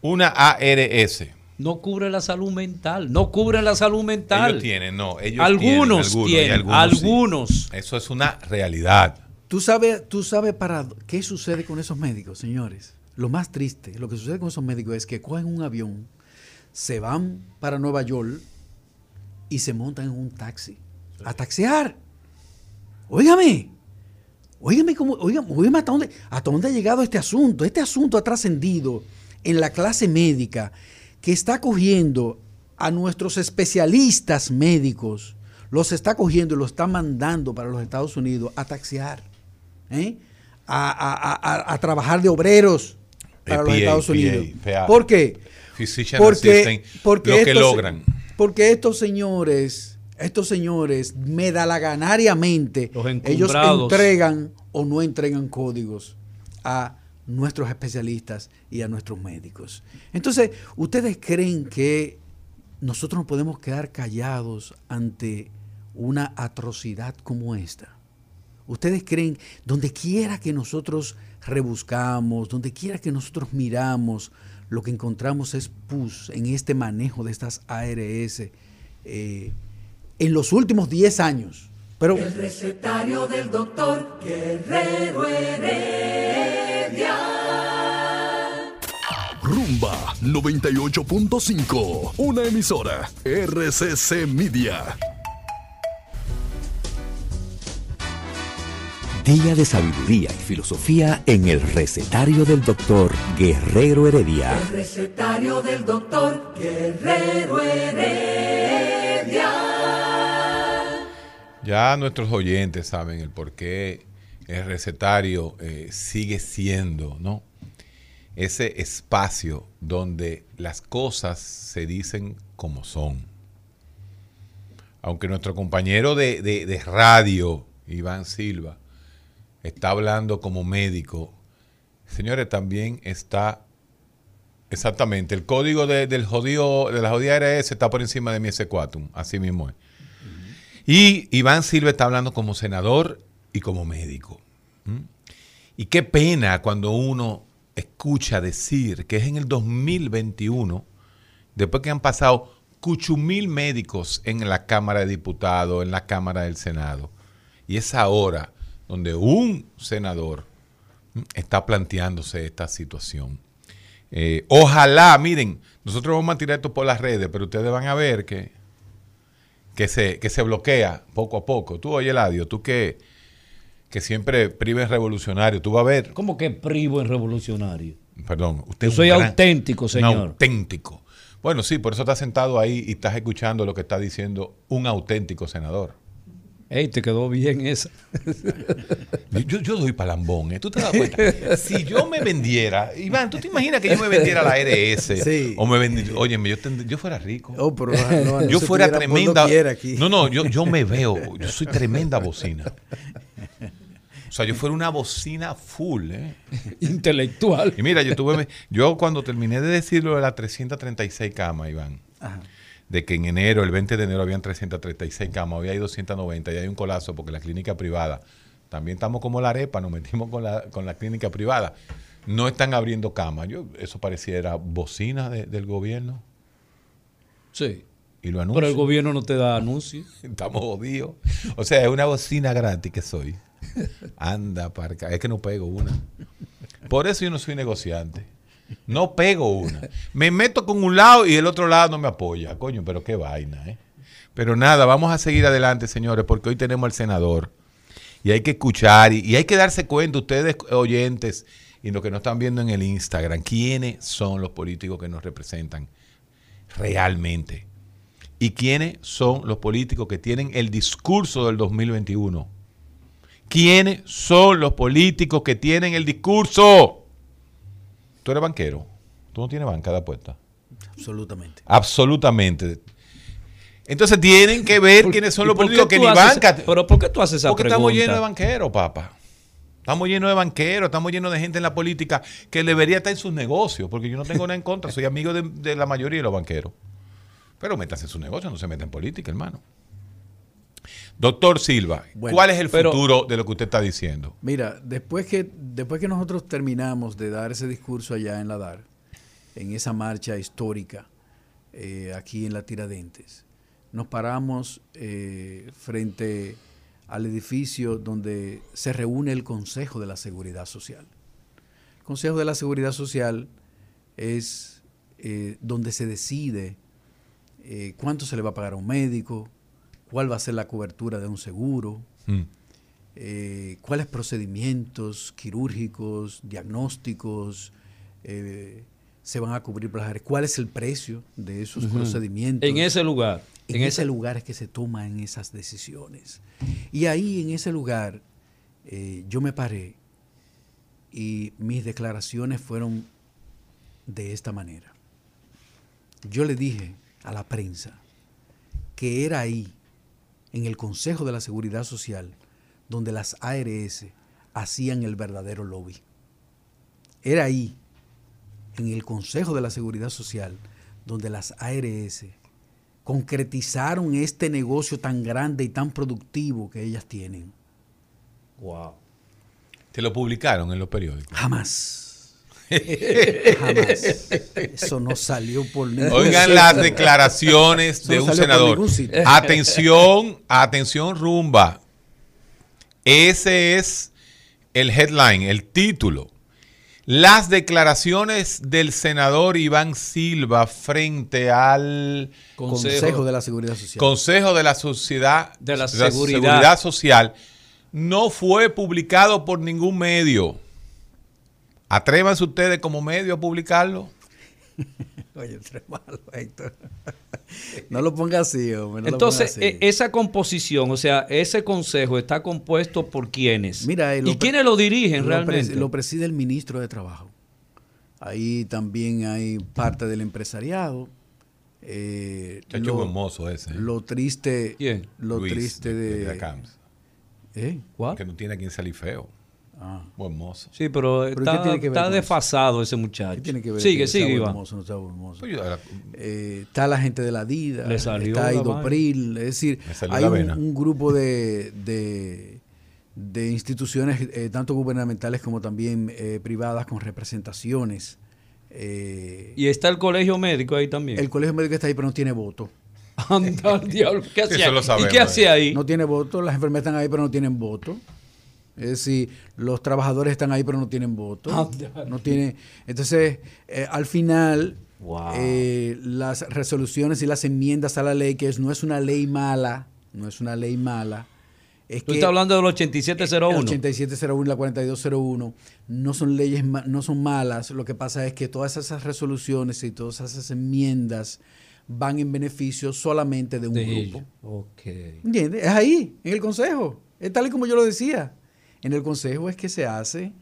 una ARS. No cubre la salud mental. No cubre la salud mental. Ellos tienen, no. Ellos algunos tienen, tienen. hay Algunos. sí. Eso es una realidad. ¿Tú sabes, tú sabes para qué sucede con esos médicos, señores. Lo más triste, lo que sucede con esos médicos es que cogen un avión, se van para Nueva York y se montan en un taxi a taxear. Óigame, óigame, cómo, óigame, óigame hasta, dónde, hasta dónde ha llegado este asunto. Este asunto ha trascendido en la clase médica que está cogiendo a nuestros especialistas médicos, los está cogiendo y los está mandando para los Estados Unidos a taxear, ¿eh? a, a- a- trabajar de obreros para los Estados Unidos. PA. ¿Por qué? Physician Porque, porque lo que logran. Porque estos señores, estos señores, medalaganariamente, Los ellos entregan o no entregan códigos a nuestros especialistas y a nuestros médicos. Entonces, ¿ustedes creen que nosotros no podemos quedar callados ante una atrocidad como esta? ¿Ustedes creen, donde quiera que nosotros rebuscamos, donde quiera que nosotros miramos, lo que encontramos es pus en este manejo de estas ARS eh, en los últimos 10 años? Pero El recetario del doctor Guerrero Heredia. Rumba 98.5, una emisora RCC Media. Día de sabiduría y filosofía en el recetario del doctor Guerrero Heredia. El recetario del doctor Guerrero Heredia. Ya nuestros oyentes saben el por qué el recetario eh, sigue siendo, ¿no? Ese espacio donde las cosas se dicen como son. Aunque nuestro compañero de, de- de radio, Iván Silva, está hablando como médico, señores, también está exactamente el código de, del jodido, de la jodida RS está por encima de mi S4, así mismo es. Y Iván Silva está hablando como senador y como médico. Y qué pena cuando uno escucha decir que es en el 2021, después que han pasado cuchumil médicos en la Cámara de Diputados, en la Cámara del Senado, y es ahora donde un senador está planteándose esta situación. Eh, ojalá, miren, nosotros vamos a tirar esto por las redes, pero ustedes van a ver que, que, se, que se bloquea poco a poco. Tú, oye, Eladio, tú que, que siempre prives revolucionario, tú vas a ver, ¿Cómo que privo en revolucionario? perdón, usted Yo soy gran- auténtico, señor. auténtico. Bueno, sí, por eso estás sentado ahí y estás escuchando lo que está diciendo un auténtico senador. Ey, te quedó bien esa. Yo, yo, doy palambón, ¿eh? ¿Tú te das cuenta? Si yo me vendiera, Iván, ¿tú te imaginas que yo me vendiera la RS? Sí. O me vendiera, óyeme, yo, tend- yo fuera rico. Oh, pero no, no, yo fuera por tremenda. aquí. No, no, yo, yo me veo, yo soy tremenda bocina. sea, yo fuera una bocina full, ¿eh? Intelectual. Y mira, yo tuve, yo cuando terminé de decirlo de las 336 camas, Iván, de que en enero, el 20 de enero, habían 336 camas, hoy hay 290 y hay un colapso porque la clínica privada, también estamos como la arepa, nos metimos con la, con la clínica privada, no están abriendo camas. Yo, eso pareciera bocina de- del gobierno Sí. y lo Pero el gobierno no te da anuncios. Estamos jodidos. O sea, es una bocina gratis que soy. Anda, parca. Es que no pego una. Por eso yo no soy negociante. No pego una. Me meto con un lado y el otro lado no me apoya. Coño, pero qué vaina, ¿eh? Pero nada, vamos a seguir adelante, señores, porque hoy tenemos al senador. Y hay que escuchar y, y hay que darse cuenta, ustedes oyentes y los que nos están viendo en el Instagram, quiénes son los políticos que nos representan realmente. ¿Y quiénes son los políticos que tienen el discurso del 2021? ¿Quiénes son los políticos que tienen el discurso? Tú eres banquero. Tú no tienes banca de apuesta. Absolutamente. Absolutamente. Entonces tienen que ver quiénes son ¿Y los políticos que ni haces- banca. Pero ¿por qué tú haces esa Porque pregunta? estamos llenos de banqueros, papá. Estamos llenos de banqueros, estamos llenos de gente en la política que debería estar en sus negocios, porque yo no tengo nada en contra, soy amigo de, de la mayoría de los banqueros. Pero métanse en sus negocios, no se metan en política, hermano. Doctor Silva, Bueno, ¿cuál es el pero- futuro de lo que usted está diciendo? Mira, después que, después que nosotros terminamos de dar ese discurso allá en la DAR, en esa marcha histórica eh, aquí en la Tiradentes, nos paramos eh, frente al edificio donde se reúne el Consejo de la Seguridad Social. El Consejo de la Seguridad Social es eh, donde se decide cuánto se le va a pagar a un médico, cuál va a ser la cobertura de un seguro, Mm. eh, cuáles procedimientos quirúrgicos, diagnósticos eh, se van a cubrir por las áreas, cuál es el precio de esos procedimientos. En ese lugar. En ese lugar es que se toman esas decisiones. Y ahí, en ese lugar, eh, yo me paré y mis declaraciones fueron de esta manera. Yo le dije a la prensa que era ahí, en el Consejo de la Seguridad Social, donde las ARS hacían el verdadero lobby. Era ahí, en el Consejo de la Seguridad Social, donde las ARS concretizaron este negocio tan grande y tan productivo que ellas tienen. Wow. ¿Te lo publicaron en los periódicos? Jamás. Jamás. Eso no salió por ningún Oigan las declaraciones de no un senador. Atención, atención, rumba. Ese es el headline, el título. Las declaraciones del senador Iván Silva frente al Consejo de la Seguridad Social. Consejo de la Sociedad De la Seguridad. Social no fue publicado por ningún medio. Atrévanse ustedes como medio a publicarlo. Oye, malo, Héctor. No lo ponga así, hombre. no lo Entonces, ponga así. e- esa composición, o sea, ese consejo está compuesto por quiénes. Mira, eh, lo ¿Y quiénes lo dirigen Lo realmente? Lo preside el ministro de Trabajo. Ahí también hay parte del empresariado. Eh, Chacho lo, buen mozo ese. ¿eh? lo triste, ¿Quién? lo Luis, triste de, de, ¿Eh? ¿Cuál? que no tiene a quien salir feo. Ah. Buen mozo. Sí, pero, ¿Pero qué está, tiene que ver está con desfasado ese muchacho. ¿Qué tiene que ver? Sigue, que sigue, sea Iván. hermoso, no sea hermoso? Pues ahora- Eh, está la gente de la DIDA, Le salió está la Idopril, es decir, hay la un, grupo de, de, de instituciones, eh, tanto gubernamentales como también eh, privadas, con representaciones. Eh, Y está el colegio médico ahí también. el colegio médico está ahí, pero no tiene voto. Anda, al diablo. ¿Qué lo sabemos, ¿Y qué hacía ahí? No tiene voto, las enfermeras están ahí, pero no tienen voto. Es decir, los trabajadores están ahí, pero no tienen voto. Anda. No tiene, entonces, eh, al final, Wow. eh, las resoluciones y las enmiendas a la ley, que es, no es una ley mala, no es una ley mala. Es Tú que estás hablando del el 8701. 8701 y la 4201 no son leyes, no son malas. Lo que pasa es que todas esas resoluciones y todas esas enmiendas van en beneficio solamente de un De grupo. ellos. Ok. ¿Entiendes? Es ahí, en el consejo. Es tal y como yo lo decía. En el consejo es que se hace,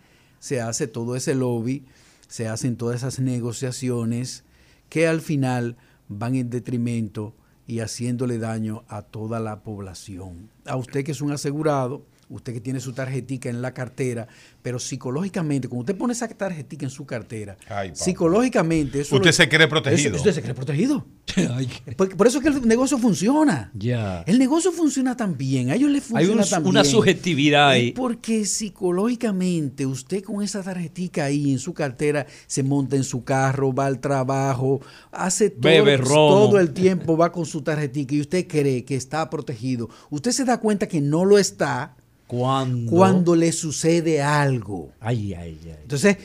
se hace todo ese lobby, se hacen todas esas negociaciones que al final van en detrimento y haciéndole daño a toda la población. A usted que es un asegurado, usted que tiene su tarjetica en la cartera, pero psicológicamente, cuando usted pone esa tarjetica en su cartera, Ay, psicológicamente eso Usted lo- se cree protegido. eso- usted se cree protegido. Ay, Por, por eso es que el negocio funciona. Ya. El negocio funciona tan bien, a ellos les Hay funciona un- tan una bien. subjetividad Es ahí. porque psicológicamente usted con esa tarjetica ahí en su cartera se monta en su carro, va al trabajo, hace todo, Bebe todo el tiempo, va con su tarjetica y usted cree que está protegido. Usted se da cuenta que no lo está Cuando le sucede algo. Ay, ay, ay. Entonces,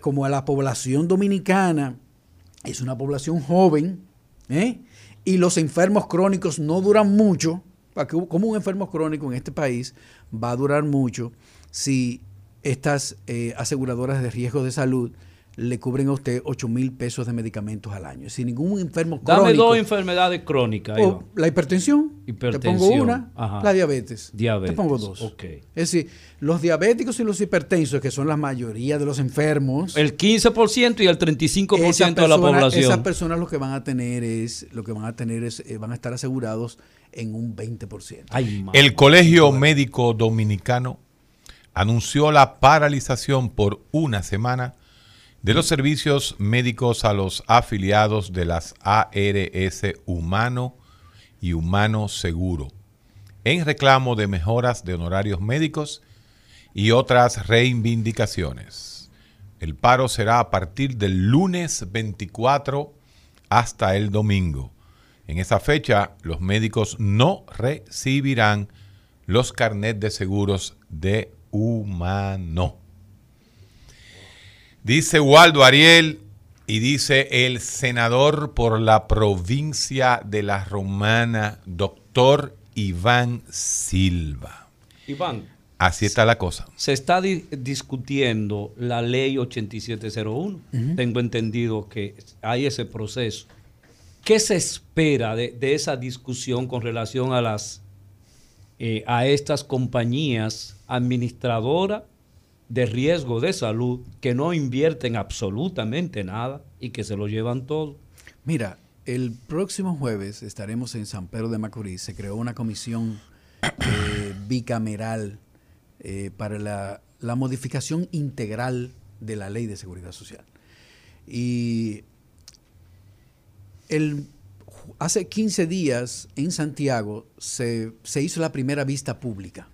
como a la población dominicana es una población joven, ¿eh? y los enfermos crónicos no duran mucho, como un enfermo crónico en este país va a durar mucho si estas eh, aseguradoras de riesgo de salud le cubren a usted 8 mil pesos de medicamentos al año. Si ningún enfermo Dame crónico... dos enfermedades crónicas. o la hipertensión, te Hipertensión, pongo una, ajá. la diabetes, Diabetes, te pongo dos. Es decir, los diabéticos y los hipertensos, que son la mayoría de los enfermos, El 15% y el 35% esa de la persona- población. Esas personas lo que van a tener es, lo que van a tener es, eh, van a estar asegurados en un 20%. Ay, El Colegio Médico Dominicano anunció la paralización por una semana de los servicios médicos a los afiliados de las ARS Humano y Humano Seguro, en reclamo de mejoras de honorarios médicos y otras reivindicaciones. El paro será a partir del lunes 24 hasta el domingo. En esa fecha, los médicos no recibirán los carnets de seguros de humano. Dice Waldo Ariel y dice el senador por la provincia de la Romana, doctor Iván Silva. Iván, Así está la cosa. se está di- discutiendo la ley 8701. Tengo entendido que hay ese proceso. ¿Qué se espera de, de esa discusión con relación a las eh, a estas compañías administradoras de riesgo de salud que no invierten absolutamente nada y que se lo llevan todo? Mira, el próximo jueves estaremos en San Pedro de Macorís. Se creó una comisión eh, bicameral eh, para la, la modificación integral de la ley de seguridad social. Y el, hace 15 días en Santiago se, se hizo la primera vista pública.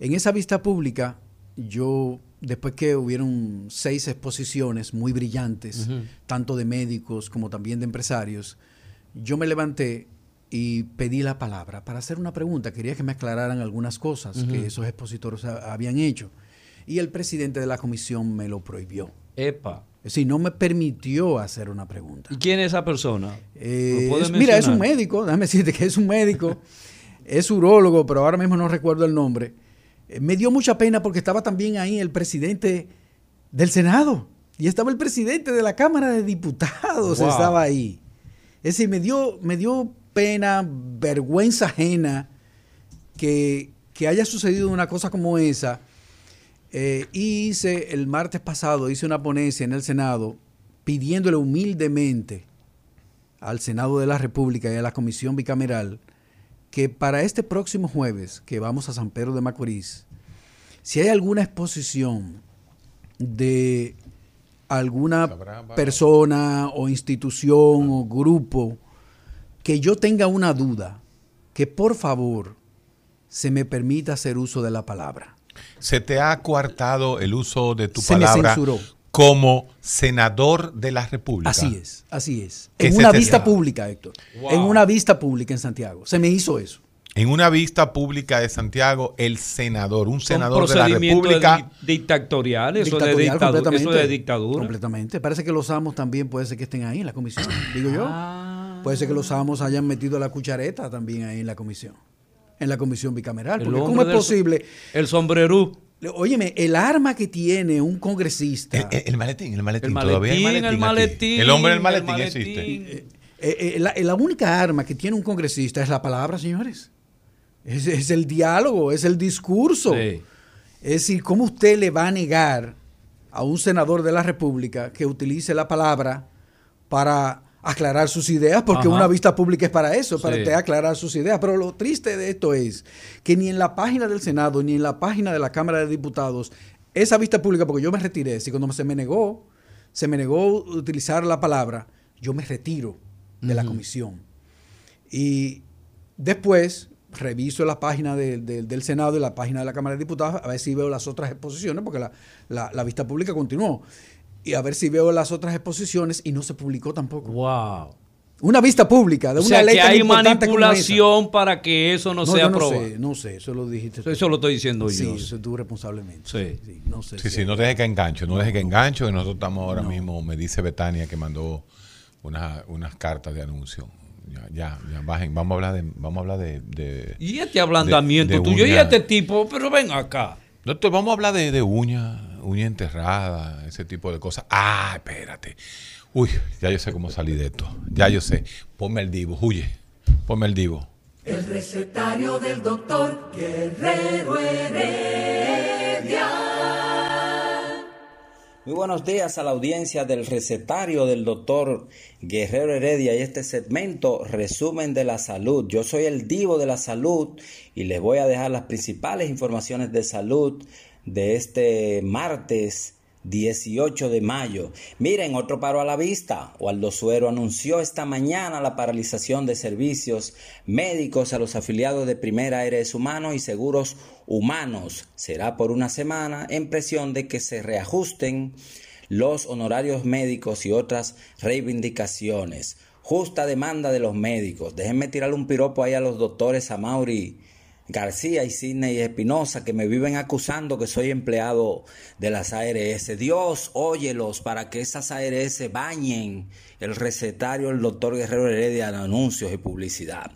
En esa vista pública, yo, después que hubieron seis exposiciones muy brillantes, tanto de médicos como también de empresarios, yo me levanté y pedí la palabra para hacer una pregunta. Quería que me aclararan algunas cosas que esos expositores ha- habían hecho. Y el presidente de la comisión me lo prohibió. Epa. Es decir, no me permitió hacer una pregunta. ¿Y quién es esa persona? Eh, ¿Lo puedes es- mira, es un médico, déjame decirte que es un médico, es urólogo, pero ahora mismo no recuerdo el nombre. Eh, me dio mucha pena porque estaba también ahí el presidente del Senado y estaba el presidente de la Cámara de Diputados, Wow. estaba ahí. Es decir, me dio, me dio pena, vergüenza ajena que, que haya sucedido una cosa como esa. Eh, y hice el martes pasado, hice una ponencia en el Senado pidiéndole humildemente al Senado de la República y a la Comisión Bicameral que para este próximo jueves que vamos a San Pedro de Macorís, si hay alguna exposición de alguna persona o institución o grupo que yo tenga una duda, que por favor se me permita hacer uso de la palabra. Se te ha coartado el uso de tu Se me palabra censuró. Como senador de la República. Así es, así es. ¿Qué En una vista pública, Héctor. Wow. En una vista pública en Santiago. Se me hizo eso. En una vista pública de Santiago, el senador, un senador de la República, eso, de Dictatorial, eso completamente. de dictadura. Completamente. Parece que los amos también puede ser que estén ahí en la comisión, digo yo. Ah. Puede ser que los amos hayan metido la cuchareta también ahí en la comisión. En la comisión bicameral. Porque ¿cómo es del- posible? El sombrerú. Óyeme, el arma que tiene un congresista. el, el- el maletín, el maletín, El todavía hay maletín, el maletín. El hombre del maletín, maletín. existe. Eh, eh, la, la única arma que tiene un congresista es la palabra, señores. Es, es el diálogo, es el discurso. Sí. Es decir, ¿cómo usted le va a negar a un senador de la República que utilice la palabra para aclarar sus ideas, porque Ajá. una vista pública es para eso, para Sí. usted aclarar sus ideas. Pero lo triste de esto es que ni en la página del Senado, ni en la página de la Cámara de Diputados, esa vista pública, porque yo me retiré, si cuando se me negó, se me negó utilizar la palabra, yo me retiro de la comisión. Y después reviso la página de- de- del Senado y la página de la Cámara de Diputados a ver si veo las otras exposiciones, porque la, la- la vista pública continuó. Y a ver si veo las otras exposiciones y no se publicó tampoco. Wow. Una vista pública de O una sea ley que tan hay importante como manipulación para que eso no, esa. sea yo no aprobado. sé, no sé, eso lo dijiste. tú. Eso lo estoy diciendo sí, yo. eso tú responsablemente. Sí. no sé. Sí, si- sí, no deje que engancho, no deje que engancho. Y nosotros estamos ahora mismo, me dice Betania que mandó unas, unas cartas de anuncio. Ya, ya, ya, bajen. Vamos a hablar de. Vamos a hablar de. de- Y este ablandamiento de tuyo y este tipo, pero ven acá. Doctor, vamos a hablar de, de uña, uña enterrada, ese tipo de cosas. Ah, espérate. Uy, ya yo sé cómo salir de esto. Ya yo sé. Ponme el divo, huye. Ponme el divo. El recetario del doctor Guerrero Heredia. Muy buenos días a la audiencia del recetario del doctor Guerrero Heredia y este segmento resumen de la salud. Yo soy el divo de la salud y les voy a dejar las principales informaciones de salud de este martes 18 de mayo. Miren, otro paro a la vista. Waldo Suero anunció esta mañana la paralización de servicios médicos a los afiliados de Primera Aires Humanos y Seguros Humanos. Será por una semana en presión de que se reajusten los honorarios médicos y otras reivindicaciones. Justa demanda de los médicos. Déjenme tirarle un piropo ahí a los doctores Amauri García y Sidney Espinosa que me viven acusando que soy empleado de las ARS. Dios, óyelos para que esas ARS bañen el recetario del doctor Guerrero Heredia de anuncios y publicidad.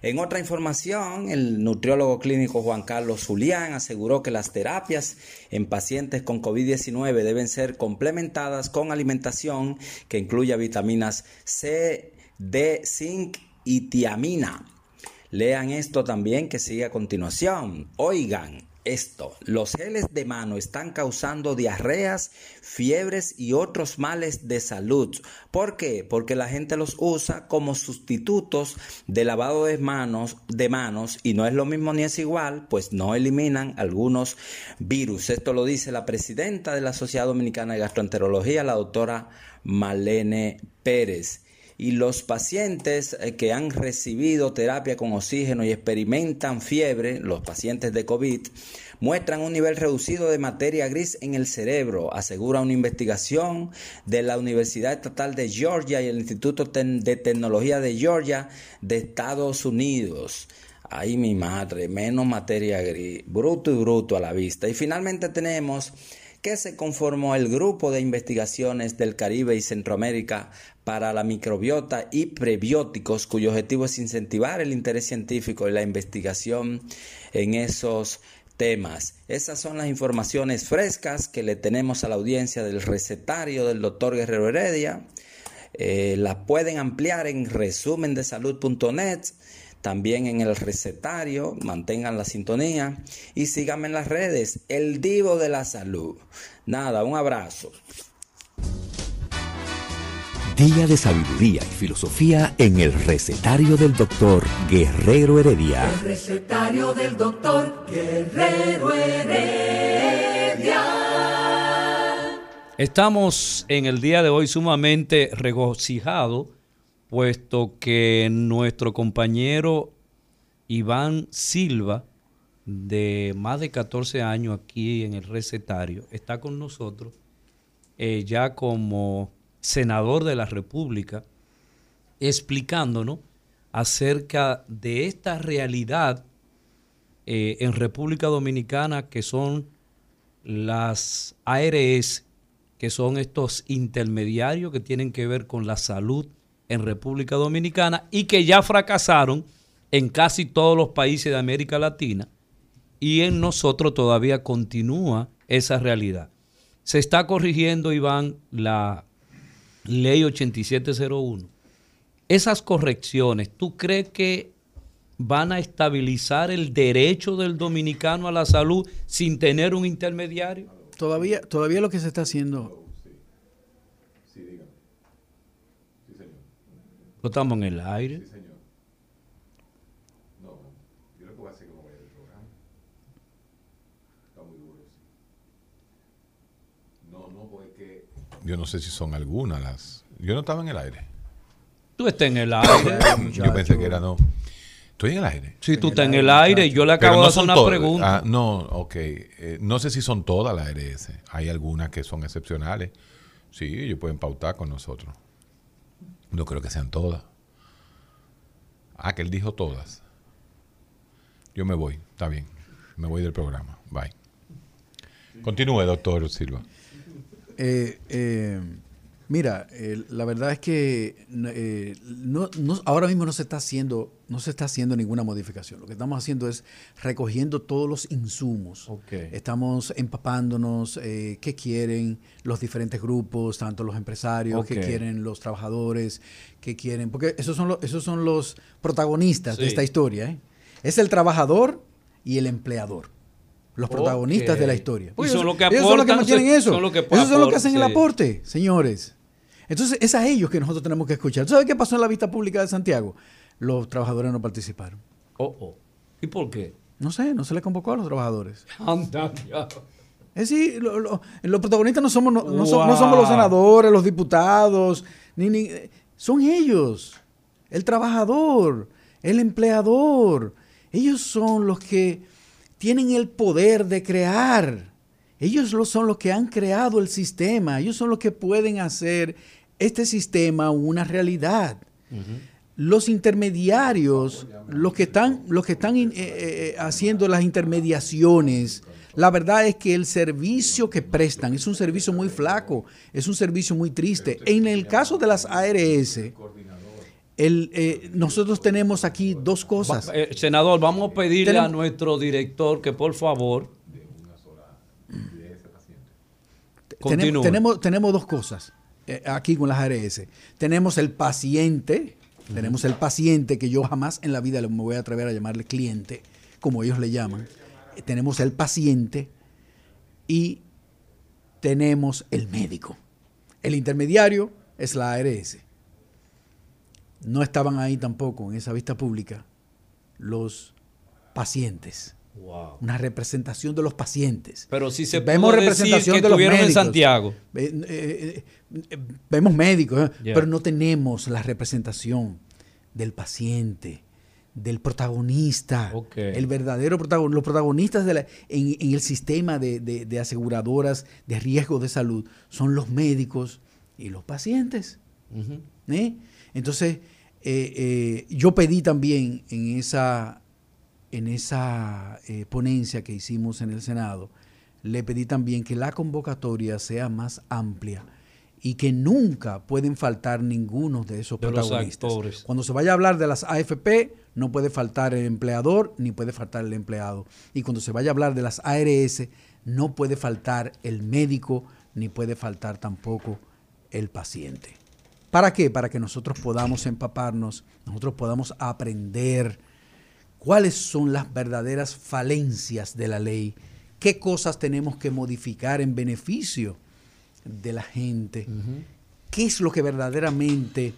En otra información, el nutriólogo clínico Juan Carlos Julián aseguró que las terapias en pacientes con COVID-19 deben ser complementadas con alimentación que incluya vitaminas C, D, zinc y tiamina. Lean esto también que sigue a continuación. Oigan esto, los geles de mano están causando diarreas, fiebres y otros males de salud. ¿Por qué? Porque la gente los usa como sustitutos de lavado de manos, de manos y no es lo mismo ni es igual, pues no eliminan algunos virus. Esto lo dice la presidenta de la Sociedad Dominicana de Gastroenterología, la doctora Malene Pérez y los pacientes eh, que han recibido terapia con oxígeno y experimentan fiebre, los pacientes de COVID, muestran un nivel reducido de materia gris en el cerebro, asegura una investigación de la Universidad Estatal de Georgia y el Instituto de Tecnología de Georgia de Estados Unidos. Ay, mi madre, menos materia gris, bruto y bruto a la vista. Y finalmente tenemos que se conformó el grupo de investigaciones del Caribe y Centroamérica para la microbiota y prebióticos, cuyo objetivo es incentivar el interés científico y la investigación en esos temas. Esas son las informaciones frescas que le tenemos a la audiencia del recetario del doctor Guerrero Heredia. Eh, las pueden ampliar en resumendesalud.net, también en el recetario, mantengan la sintonía y síganme en las redes, el divo de la salud. Nada, un abrazo. Día de sabiduría y filosofía en el recetario del doctor Guerrero Heredia. El recetario del doctor Guerrero Heredia. Estamos en el día de hoy sumamente regocijados, puesto que nuestro compañero Iván Silva, de más de 14 años aquí en el recetario, está con nosotros eh, ya como senador de la República, explicándonos acerca de esta realidad eh, en República Dominicana que son las ARS, que son estos intermediarios que tienen que ver con la salud en República Dominicana y que ya fracasaron en casi todos los países de América Latina y en nosotros todavía continúa esa realidad. Se está corrigiendo, Iván, la ley 8701. Esas correcciones, ¿tú crees que van a estabilizar el derecho del dominicano a la salud sin tener un intermediario? Todavía, todavía lo que se está haciendo. No estamos en el aire. Yo no sé si son algunas las. Yo no estaba en el aire. Tú estás en el aire. Yo pensé que era no. Estoy en el aire. Si tú estás en el aire, yo le acabo no de hacer una todas. pregunta. Ah, no, ok. Eh, no sé si son todas las ARS. Hay algunas que son excepcionales. Sí, ellos pueden pautar con nosotros. No creo que sean todas. Ah, que él dijo todas. Yo me voy, está bien. Me voy del programa. Bye. Continúe, doctor Silva. Eh, eh, mira, eh, la verdad es que eh, no, no- ahora mismo no se está haciendo, no se está haciendo ninguna modificación. Lo que estamos haciendo es recogiendo todos los insumos. Estamos empapándonos eh, qué quieren los diferentes grupos, tanto los empresarios, qué quieren los trabajadores, qué quieren, porque esos son los, esos son los protagonistas de esta historia. ¿eh? Es el trabajador y el empleador. Los protagonistas de la historia. Son ellos- los que ellos son los que aportan, mantienen son- eso. son los que Esos son los que aportan, hacen el sí. aporte, señores. Entonces, es a ellos que nosotros tenemos que escuchar. ¿Tú ¿Sabes qué pasó en la vista pública de Santiago? Los trabajadores no participaron. Oh, oh. ¿Y por qué? No sé, no se les convocó a los trabajadores. Anda, ya. Es decir, lo- lo- los protagonistas no somos, no, no so- no somos los senadores, los diputados, ni, ni- son ellos. El trabajador, el empleador. Ellos son los que tienen el poder de crear. Ellos lo- son los que han creado el sistema. Ellos son los que pueden hacer este sistema una realidad. Los intermediarios, los que están, los que están eh, eh, haciendo las intermediaciones, la verdad es que el servicio que prestan es un servicio muy flaco, es un servicio muy triste. En el caso de las ARS, el, eh, nosotros tenemos aquí dos cosas. Va- eh, senador, vamos a pedirle Tenemos- a nuestro director que por favor Tenemos, continúe. tenemos, tenemos dos cosas eh, aquí con las ARS. Tenemos el paciente, tenemos el paciente que yo jamás en la vida me voy a atrever a llamarle cliente, como ellos le llaman. Eh, Tenemos el paciente y tenemos el médico. El intermediario es la ARS. No estaban ahí tampoco en esa vista pública los pacientes. Wow. Una representación de los pacientes. Pero sí se Vemos pudo decir representación que de los estuvieron en médicos. Santiago. Eh, eh, eh, vemos médicos, ¿eh? Pero no tenemos la representación del paciente, del protagonista, el verdadero protagonista, los protagonistas de la- en, en el sistema de, de- de aseguradoras de riesgo de salud son los médicos y los pacientes. Entonces, yo pedí también en esa, en esa eh, ponencia que hicimos en el Senado, le pedí también que la convocatoria sea más amplia y que nunca pueden faltar ninguno de esos De protagonistas. Cuando se vaya a hablar de las AFP, no puede faltar el empleador ni puede faltar el empleado. Y cuando se vaya a hablar de las ARS, no puede faltar el médico ni puede faltar tampoco el paciente. ¿Para qué? Para que nosotros podamos empaparnos, nosotros podamos aprender cuáles son las verdaderas falencias de la ley, qué cosas tenemos que modificar en beneficio de la gente, qué es lo que verdaderamente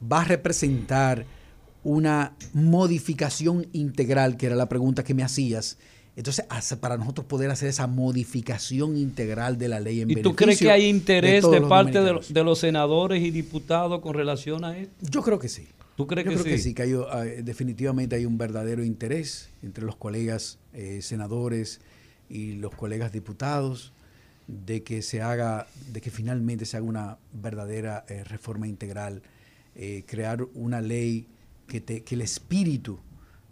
va a representar una modificación integral, que era la pregunta que me hacías. Entonces, para nosotros poder hacer esa modificación integral de la ley en ¿Y tú crees que hay interés de, parte de los senadores y diputados con relación a esto? Yo creo que sí. ¿Tú crees Yo que creo sí? que sí, que hay, definitivamente hay un verdadero interés entre los colegas eh, senadores y los colegas diputados de que se haga, de que finalmente se haga una verdadera eh, reforma integral, eh, crear una ley que, te- que el espíritu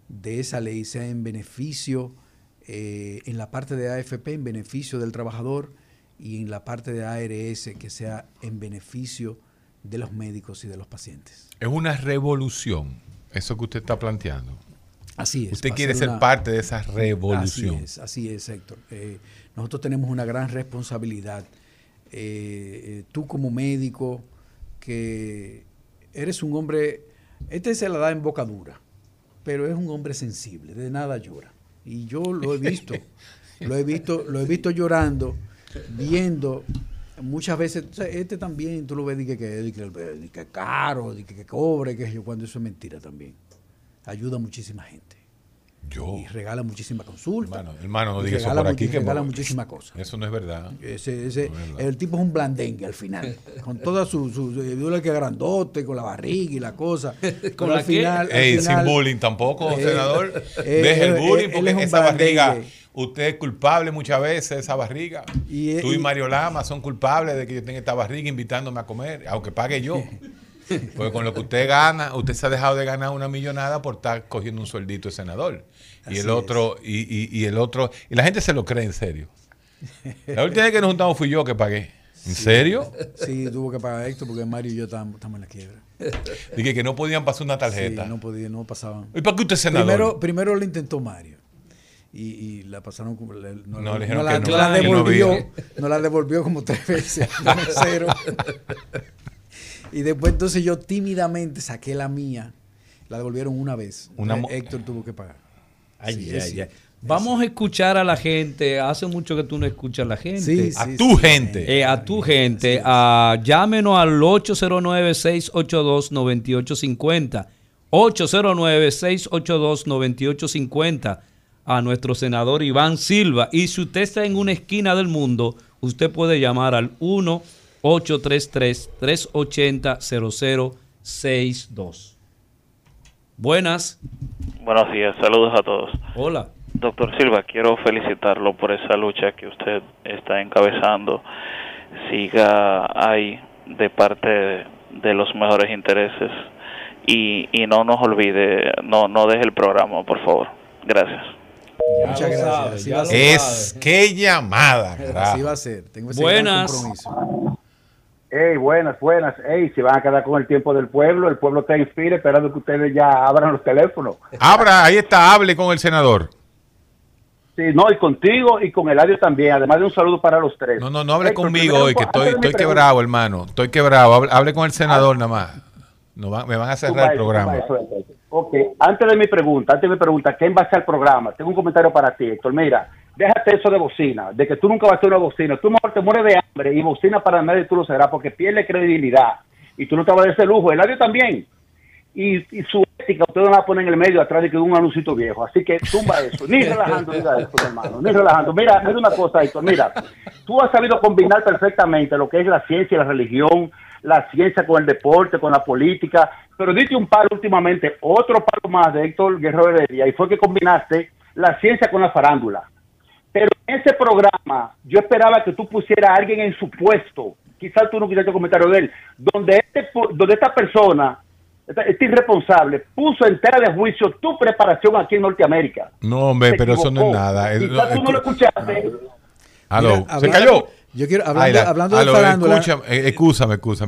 de esa ley sea en beneficio, eh, en la parte de AFP, en beneficio del trabajador y en la parte de ARS que sea en beneficio de los médicos y de los pacientes. Es una revolución, eso que usted está planteando. Así es. Usted quiere ser una- parte de esa revolución. Así es, así es, Héctor. Eh, nosotros tenemos una gran responsabilidad. Eh, eh, tú como médico, que eres un hombre, este se la da en boca dura, pero es un hombre sensible, de nada llora. Y yo lo he visto, lo he visto, lo he visto llorando, viendo muchas veces, o sea, este también, tú lo ves, que, que, que, que caro, que, que cobre, que yo, cuando eso es mentira también. Ayuda a muchísima gente. Yo. Y regala muchísima consulta. Hermano, hermano, no y diga eso por aquí. y que regala muchísimas cosas. Eso no es verdad. Ese, ese- No es verdad. el tipo es un blandengue al final. con toda su, su, su duele que grandote, con la barriga y la cosa. Pero la al final, al Ey, final- sin bullying tampoco, Eh, senador. eh, Deje el él- bullying él porque es un esa barriga. Usted es culpable muchas veces de esa barriga. Y- Tú y, y- Mario Lama son culpables de que yo tenga esta barriga invitándome a comer, aunque pague yo. Porque con lo que usted gana, usted se ha dejado de ganar una millonada por estar cogiendo un sueldito de senador. Y el otro, y, y- y el otro, y la gente se lo cree en serio. La última vez que nos juntamos fui yo que pagué. ¿En serio? Sí, tuvo que pagar esto porque Mario y yo estábamos, estamos en la quiebra. Dije que no podían pasar una tarjeta. Sí, no podía, no pasaban. ¿Y para qué usted es senador? Primero, primero lo intentó Mario. Y, y la pasaron como no, No, la- no devolvió, no la devolvió como tres veces mesero. y después entonces yo tímidamente saqué la mía, la devolvieron una vez. Una Héctor tuvo que pagar. Ay, Sí, ay, sí. ay. Vamos a escuchar a la gente. Hace mucho que tú no escuchas a la gente. Sí, a sí, tu sí. gente. Eh, a tu gente, a, llámenos al 809-682-9850. 809-682-9850 a nuestro senador Iván Silva. Y si usted está en una esquina del mundo, usted puede llamar al 1-833-380-0062. Buenas. Buenos días, saludos a todos. Hola. Doctor Silva, quiero felicitarlo por esa lucha que usted está encabezando. Siga ahí de parte de, de los mejores intereses y, y no nos olvide, no, no deje el programa, por favor. Gracias. Muchas gracias. sabe, Así ya va a lo ser. Es qué llamada, Así carajo. va a ser. Tengo ese gran Buenas. compromiso. Ey, buenas, buenas. Ey, se van a quedar con el tiempo del pueblo. El pueblo está en fila esperando que ustedes ya abran los teléfonos. Abra, ahí está, hable con el senador. Sí, no, y contigo y con Eladio también. Además de un saludo para los tres. No, no, no hable conmigo hoy, que estoy, estoy quebrado, hermano. Estoy quebrado. Hable, hable con el senador nada más. No va- me van a cerrar el eso, programa. Ok, antes de mi pregunta, antes de mi pregunta, ¿quién va a hacer el programa? Tengo un comentario para ti, Héctor. Mira, déjate eso de bocina, de que tú nunca vas a hacer una bocina. Tú mejor te mueres de hambre y bocina para nadie tú lo serás porque pierde credibilidad. Y tú no te vas a dar ese lujo. Eladio también. Y, y su ética, usted no la pone en el medio atrás de que un anuncito viejo. Así que tumba eso. Ni relajando, diga eso, hermano. Ni relajando. Mira, mira una cosa, Héctor. Mira, tú has sabido combinar perfectamente lo que es la ciencia y la religión, la ciencia con el deporte, con la política. Pero diste un palo últimamente, otro palo más de Héctor Guerrero Heredia, y fue que combinaste la ciencia con la farándula. Pero en ese programa yo esperaba que tú pusieras a alguien en su puesto, quizás tú no quisiste comentario de él, donde, este, pu- donde esta persona, este irresponsable, puso entera de juicio tu preparación aquí en Norteamérica. No, hombre, Se pero eso no es nada. Quizás tú no lo escuchaste. Aló, Mira, ¿se cayó? Yo quiero, hablando, Ayla, hablando de aló, farándula. escúchame, eh,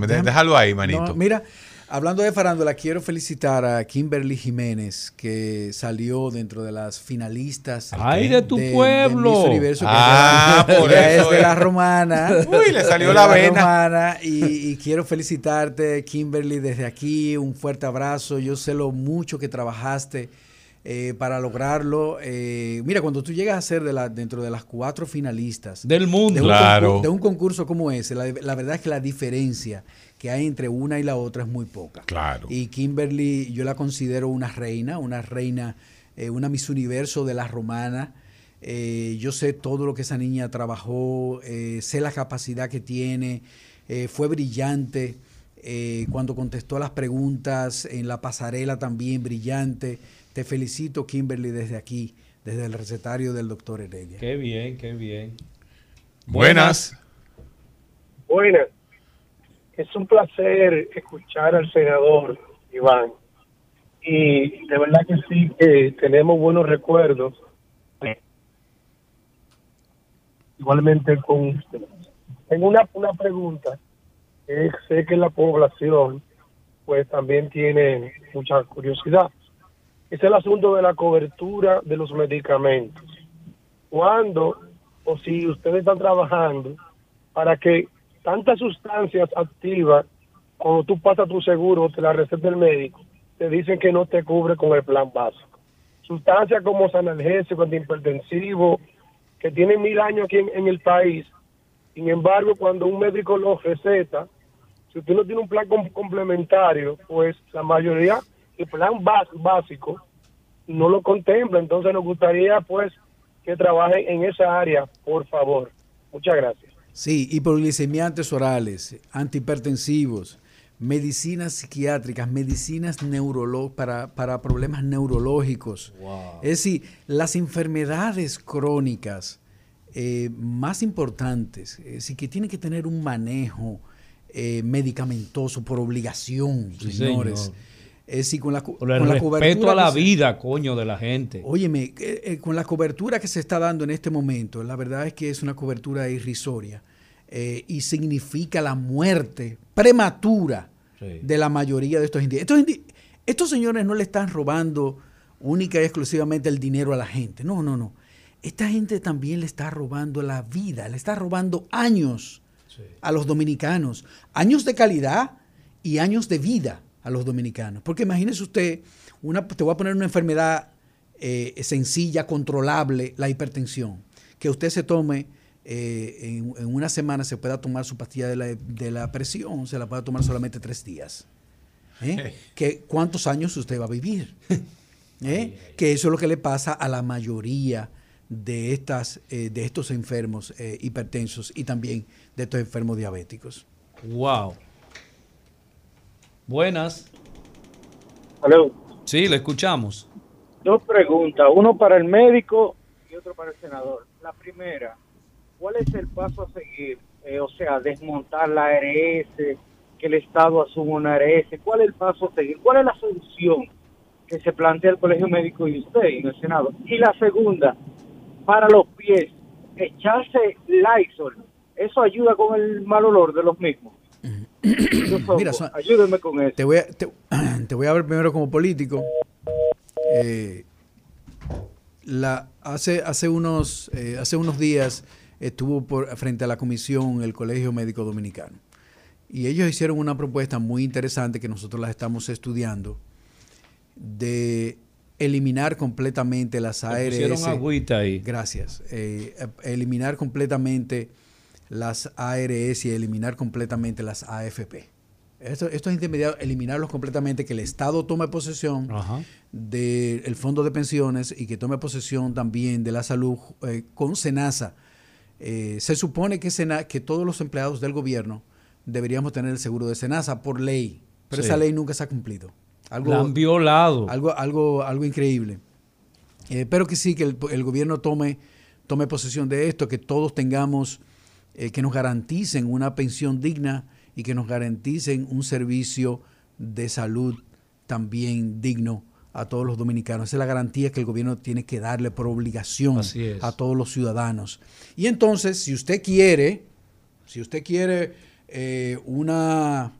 de- Déjalo ahí, manito. No, mira, hablando de farándula, quiero felicitar a Kimberly Jiménez, que salió dentro de las finalistas. Ay, de tu de- de pueblo. Miss Universo, que Ah, ella- por ella eso es de es. la romana. Uy, le salió de la vena. romana, y, y quiero felicitarte, Kimberly, desde aquí. Un fuerte abrazo. Yo sé lo mucho que trabajaste. Eh, para lograrlo, Eh, mira, cuando tú llegas a ser de la, dentro de las cuatro finalistas Del mundo. de un, Claro. concurso, de un concurso como ese, la, la verdad es que la diferencia que hay entre una y la otra es muy poca. Claro. Y Kimberly, yo la considero una reina, una reina, eh, una Miss Universo de la romana. Eh, yo sé todo lo que esa niña trabajó, eh, sé la capacidad que tiene, eh, fue brillante. eh, cuando contestó las preguntas en la pasarela también brillante. Te felicito, Kimberly, desde aquí, desde el recetario del doctor Heredia. Qué bien, qué bien. Buenas. Buenas. Es un placer escuchar al senador Iván. Y de verdad que sí, que tenemos buenos recuerdos. Igualmente con usted. Tengo una, una pregunta. que sé que la población pues también tiene mucha curiosidad. Es el asunto de la cobertura de los medicamentos. ¿Cuándo o si ustedes están trabajando para que tantas sustancias activas, cuando tú pasas tu seguro, te la receta el médico, te dicen que no te cubre con el plan básico. Sustancias como analgésicos, antihipertensivos, que tienen mil años aquí en, el país Sin embargo, cuando un médico lo receta, si usted no tiene un plan com- complementario, pues la mayoría, el plan bas- básico no lo contempla. Entonces nos gustaría pues que trabajen en esa área, por favor. Muchas gracias. Sí, hipoglicemiantes orales, antihipertensivos, medicinas psiquiátricas, medicinas neurolo para, para problemas neurológicos. Es decir, las enfermedades crónicas eh, más importantes, es decir, que tienen que tener un manejo eh, medicamentoso por obligación, Sí, señores. señor. Es decir, con la, el con la respeto cobertura a la se- vida, coño, de la gente. Óyeme, eh, eh, con la cobertura que se está dando en este momento, la verdad es que es una cobertura irrisoria eh, y significa la muerte prematura Sí. de la mayoría de estos indígenas. Estos, indi- estos señores no le están robando única y exclusivamente el dinero a la gente. No, no, no. Esta gente también le está robando la vida, le está robando años a los dominicanos. Años de calidad y años de vida a los dominicanos. Porque imagínese usted, una, te voy a poner una enfermedad eh, sencilla, controlable, la hipertensión. Que usted se tome eh, en, en una semana, se pueda tomar su pastilla de la, de la presión, se la pueda tomar solamente tres días. ¿Eh? Que, ¿Cuántos años usted va a vivir? ¿Eh? Que eso es lo que le pasa a la mayoría de, estas, de estos enfermos hipertensos y también de estos enfermos diabéticos. Wow. Buenas. Aló. Sí, le escuchamos. Dos preguntas, uno para el médico y otro para el senador. La primera, ¿cuál es el paso a seguir? Eh, o sea, desmontar la ARS, que el Estado asuma una ARS. ¿Cuál es el paso a seguir? ¿Cuál es la solución que se plantea el Colegio Médico y usted y el Senado? Y la segunda, para los pies, echarse Lysol, ¿eso ayuda con el mal olor de los mismos? Mira, son- ayúdenme con eso. Te voy a, te, te voy a ver primero como político. Eh, la, hace, hace, unos, eh, hace unos días estuvo por, frente a la comisión el Colegio Médico Dominicano. Y ellos hicieron una propuesta muy interesante que nosotros la estamos estudiando de eliminar completamente las ARS. pusieron agüita ahí. Gracias. Eh, eliminar completamente las ARS y eliminar completamente las AFP. Esto- estos intermediarios, eliminarlos completamente, que el Estado tome posesión del fondo de pensiones y que tome posesión también de la salud eh, con SENASA. Eh, se supone que, Sena- que todos los empleados del gobierno deberíamos tener el seguro de SENASA por ley, pero Sí. esa ley nunca se ha cumplido. Algo, La han violado. Algo, algo, algo increíble. Eh, pero que sí, que el, el gobierno tome, tome posesión de esto, que todos tengamos, eh, que nos garanticen una pensión digna y que nos garanticen un servicio de salud también digno a todos los dominicanos. Esa es la garantía que el gobierno tiene que darle por obligación a todos los ciudadanos. Y entonces, si usted quiere, si usted quiere eh, una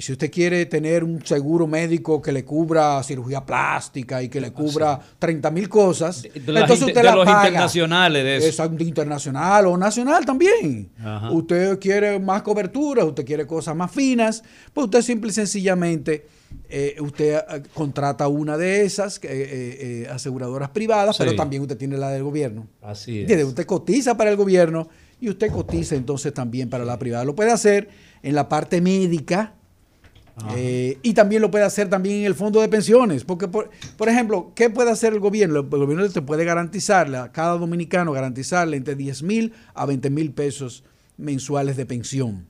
si usted quiere tener un seguro médico que le cubra cirugía plástica y que le cubra 30 mil cosas, De las entonces usted de la los paga. internacionales de eso. Exacto, internacional o nacional también. Ajá. Usted quiere más cobertura, usted quiere cosas más finas, pues usted simple y sencillamente eh, usted eh, contrata una de esas eh, aseguradoras privadas, Sí. pero también usted tiene la del gobierno. Así es. Usted cotiza para el gobierno y usted cotiza entonces también para la privada. Lo puede hacer en la parte médica eh, y también lo puede hacer también en el fondo de pensiones. Porque, por, por ejemplo, ¿qué puede hacer el gobierno? El gobierno te puede garantizarle a cada dominicano, garantizarle entre 10 mil a 20 mil pesos mensuales de pensión.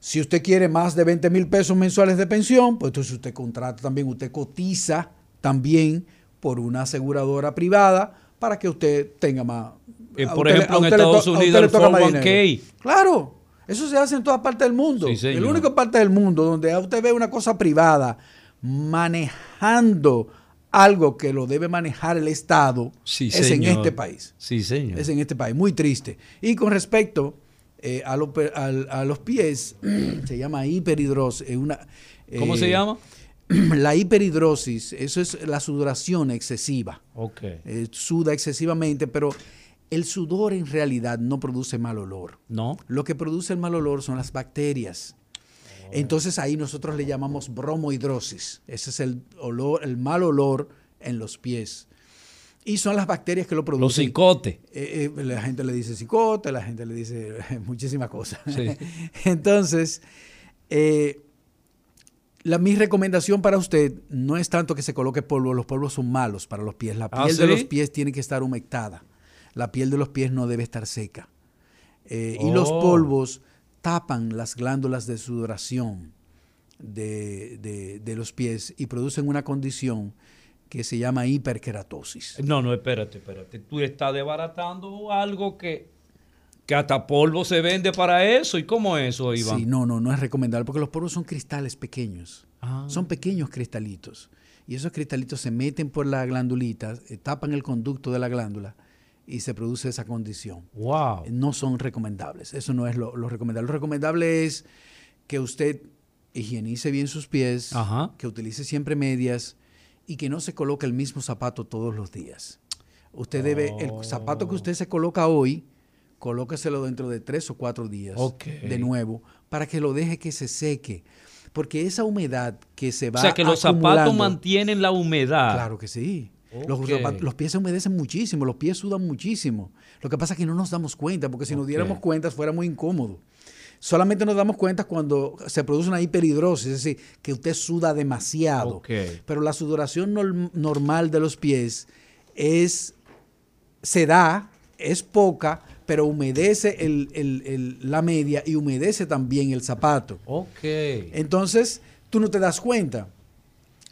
Si usted quiere más de 20 mil pesos mensuales de pensión, pues entonces usted contrata también, usted cotiza también por una aseguradora privada para que usted tenga más. Eh, por usted ejemplo, en Estados Unidos el toca más 401k. dinero. Claro, eso se hace en todas partes del mundo. Sí, señor. el único parte del mundo donde usted ve una cosa privada manejando algo que lo debe manejar el Estado Sí, es en este país. Sí, señor. Es en este país, muy triste. Y con respecto eh, a, lo los pies, se llama hiperhidrosis. eh, una, ¿Cómo se llama? La hiperhidrosis, eso es la sudoración excesiva. Ok. Eh, suda excesivamente, pero el sudor en realidad no produce mal olor. No. Lo que produce el mal olor son las bacterias. Entonces ahí nosotros le llamamos bromohidrosis. Ese es el olor, el mal olor en los pies. Y son las bacterias que lo producen. Los cicotes. Eh, eh, la gente le dice cicote, la gente le dice muchísimas cosas. Sí. Entonces, eh, la, mi recomendación para usted no es tanto que se coloque polvo, los polvos son malos para los pies. La ¿Ah, piel de los pies tiene que estar humectada. La piel de los pies no debe estar seca. Eh, Y los Oh. polvos tapan las glándulas de sudoración de, de- de los pies y producen una condición que se llama hiperkeratosis. No, no, espérate, espérate. Tú estás desbaratando algo que, que hasta polvo se vende para eso. ¿Y cómo es eso, Iván? Sí, no, no, no es recomendable porque los polvos son cristales pequeños. Ah. Son pequeños cristalitos. Y esos cristalitos se meten por la glandulita, eh, tapan el conducto de la glándula y se produce esa condición. Wow. No son recomendables. Eso no es lo, lo recomendable. Lo recomendable es que usted higienice bien sus pies, Ajá. que utilice siempre medias y que no se coloque el mismo zapato todos los días. Usted debe, el zapato que usted se coloca hoy, colóqueselo dentro de tres o cuatro días de nuevo para que lo deje que se seque. Porque esa humedad que se va O sea, que los zapatos mantienen la humedad. Claro que sí. Los, los pies se humedecen muchísimo, los pies sudan muchísimo. Lo que pasa es que no nos damos cuenta, porque si nos diéramos cuenta fuera muy incómodo. Solamente nos damos cuenta cuando se produce una hiperhidrosis, es decir, que usted suda demasiado. Pero la sudoración norm- normal de los pies es, se da, es poca, pero humedece el- el- el- la media y humedece también el zapato. Ok. Entonces, tú no te das cuenta.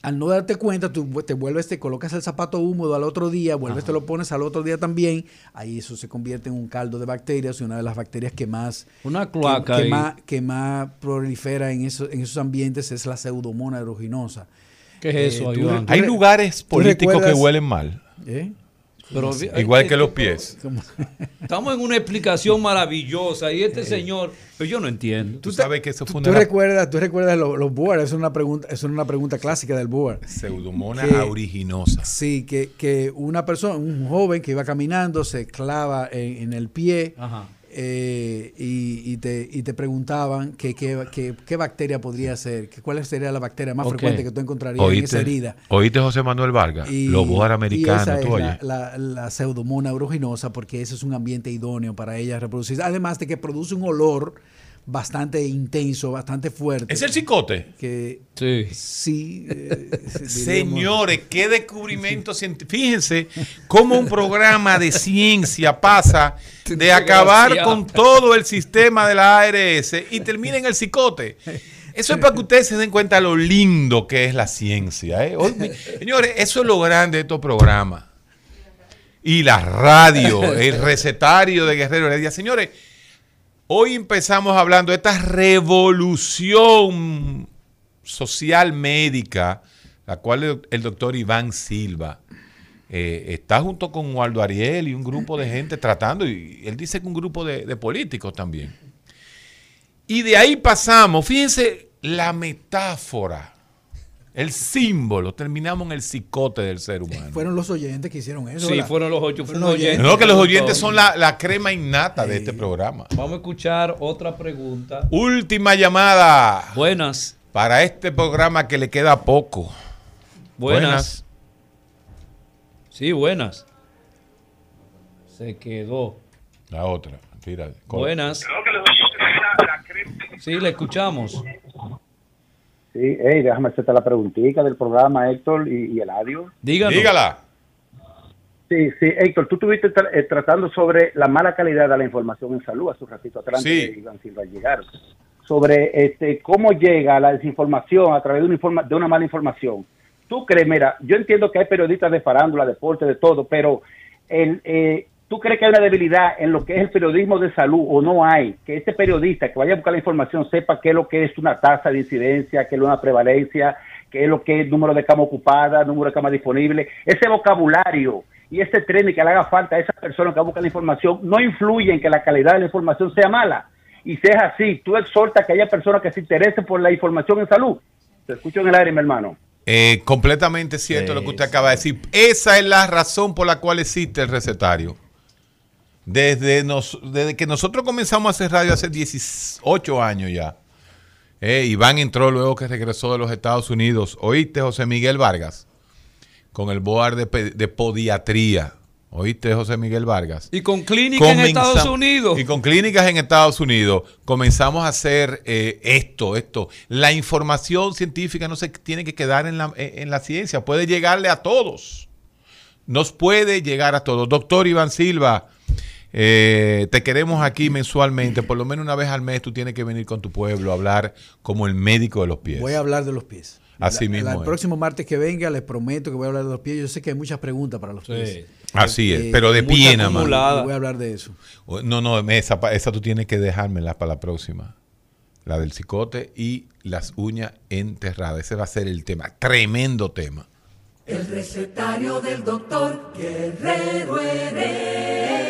Al no darte cuenta, tú te vuelves, te colocas el zapato húmedo al otro día, vuelves, te lo pones al otro día también. Ahí eso se convierte en un caldo de bacterias y una de las bacterias que más, Una que, cloaca que más, que más prolifera en, eso- en esos ambientes es la pseudomonas aeruginosa. ¿Qué es eso, Eh, tú Hay re- lugares políticos que huelen mal. ¿Eh? Pero, Igual que los pies. Estamos en una explicación maravillosa y este señor, pero yo no entiendo. Tú sabes que eso ¿Tú, fue tú una recuerdas, tú recuerdas los, los board? Es una pregunta, es una pregunta clásica del board. pseudomonas que- aeruginosa. Sí, que, que una persona, un joven que iba caminando se clava en, en el pie Ajá. Eh, y, y te, y te preguntaban que, que- que- qué bacteria podría ser, que cuál sería la bacteria más frecuente que tú encontrarías en esa herida. oíste José Manuel Vargas, Y- americanos, esa tú es oyes. la, la, la pseudomonas aeruginosa porque ese es un ambiente idóneo para ella reproducirse. Además de que produce un olor bastante intenso, bastante fuerte. ¿Es el cicote? Que Sí. sí. eh, Señores, qué descubrimiento científico. Fíjense cómo un programa de ciencia pasa de acabar con todo el sistema de la ARS y termina en el cicote. Eso es para que ustedes se den cuenta lo lindo que es la ciencia. ¿eh? Hoy, mi- Señores, eso es lo grande de estos programas. Y la radio, el recetario de Guerrero Heredia. Señores, hoy empezamos hablando de esta revolución social médica, la cual el, doctor Iván Silva eh, está junto con Waldo Ariel y un grupo de gente tratando, y él dice que un grupo de, de políticos también. Y de ahí pasamos, fíjense la metáfora, el símbolo, terminamos en el cicote del ser humano. Fueron los oyentes que hicieron eso. Sí, ¿verdad? fueron los ocho. Fueron los oyentes. No, que los oyentes son la, la crema innata de este programa. Vamos a escuchar otra pregunta. Última llamada Buenas. para este programa que le queda poco. Buenas. Sí, buenas. Se quedó. La otra, tira. Buenas. Sí, le escuchamos. Sí, hey, déjame hacerte la preguntita del programa, Héctor y, y Eladio. Díganos. Dígala. Sí, sí, Héctor, tú estuviste tra- eh, tratando sobre la mala calidad de la información en salud hace un ratito atrás Sí. Iván Silva llegar. Sobre este, cómo llega la desinformación a través de una, informa- de una mala información. Tú crees, mira, yo entiendo que hay periodistas de farándula, deporte, de todo, pero el, eh, ¿tú crees que hay una debilidad en lo que es el periodismo de salud o no hay? Que este periodista que vaya a buscar la información sepa qué es lo que es una tasa de incidencia, qué es una prevalencia, qué es lo que es el número de camas ocupadas, número de camas disponibles, ese vocabulario y ese tren que le haga falta a esas personas que buscan la información no influye en que la calidad de la información sea mala. Y si es así, tú exhortas que haya personas que se interesen por la información en salud. Te escucho en el aire, mi hermano. Eh, completamente cierto lo que usted acaba de decir. Esa es la razón por la cual existe el recetario. Desde, nos- desde que nosotros comenzamos a hacer radio hace 18 años ya. Eh, Iván entró luego que regresó de los Estados Unidos. ¿Oíste, José Miguel Vargas? con el board de, podiatría. ¿Oíste, José Miguel Vargas? Y con clínicas en Estados Unidos. Y con clínicas en Estados Unidos comenzamos a hacer eh, esto, esto. La información científica no se tiene que quedar en la, en la ciencia, puede llegarle a todos. Nos puede llegar a todos. Doctor Iván Silva, eh, te queremos aquí mensualmente, por lo menos una vez al mes tú tienes que venir con tu pueblo a hablar como el médico de los pies. Voy a hablar de los pies. Así La- mismo la- el es. próximo martes que venga les prometo que voy a hablar de los pies. Yo sé que hay muchas preguntas para los pies. Así es, Eh, pero de pie nada más. Voy a hablar de eso. No, no, esa, esa tú tienes que dejármela para la próxima. La del cicote y las uñas enterradas. Ese va a ser el tema. Tremendo tema. El recetario del doctor Guerrero Heredia.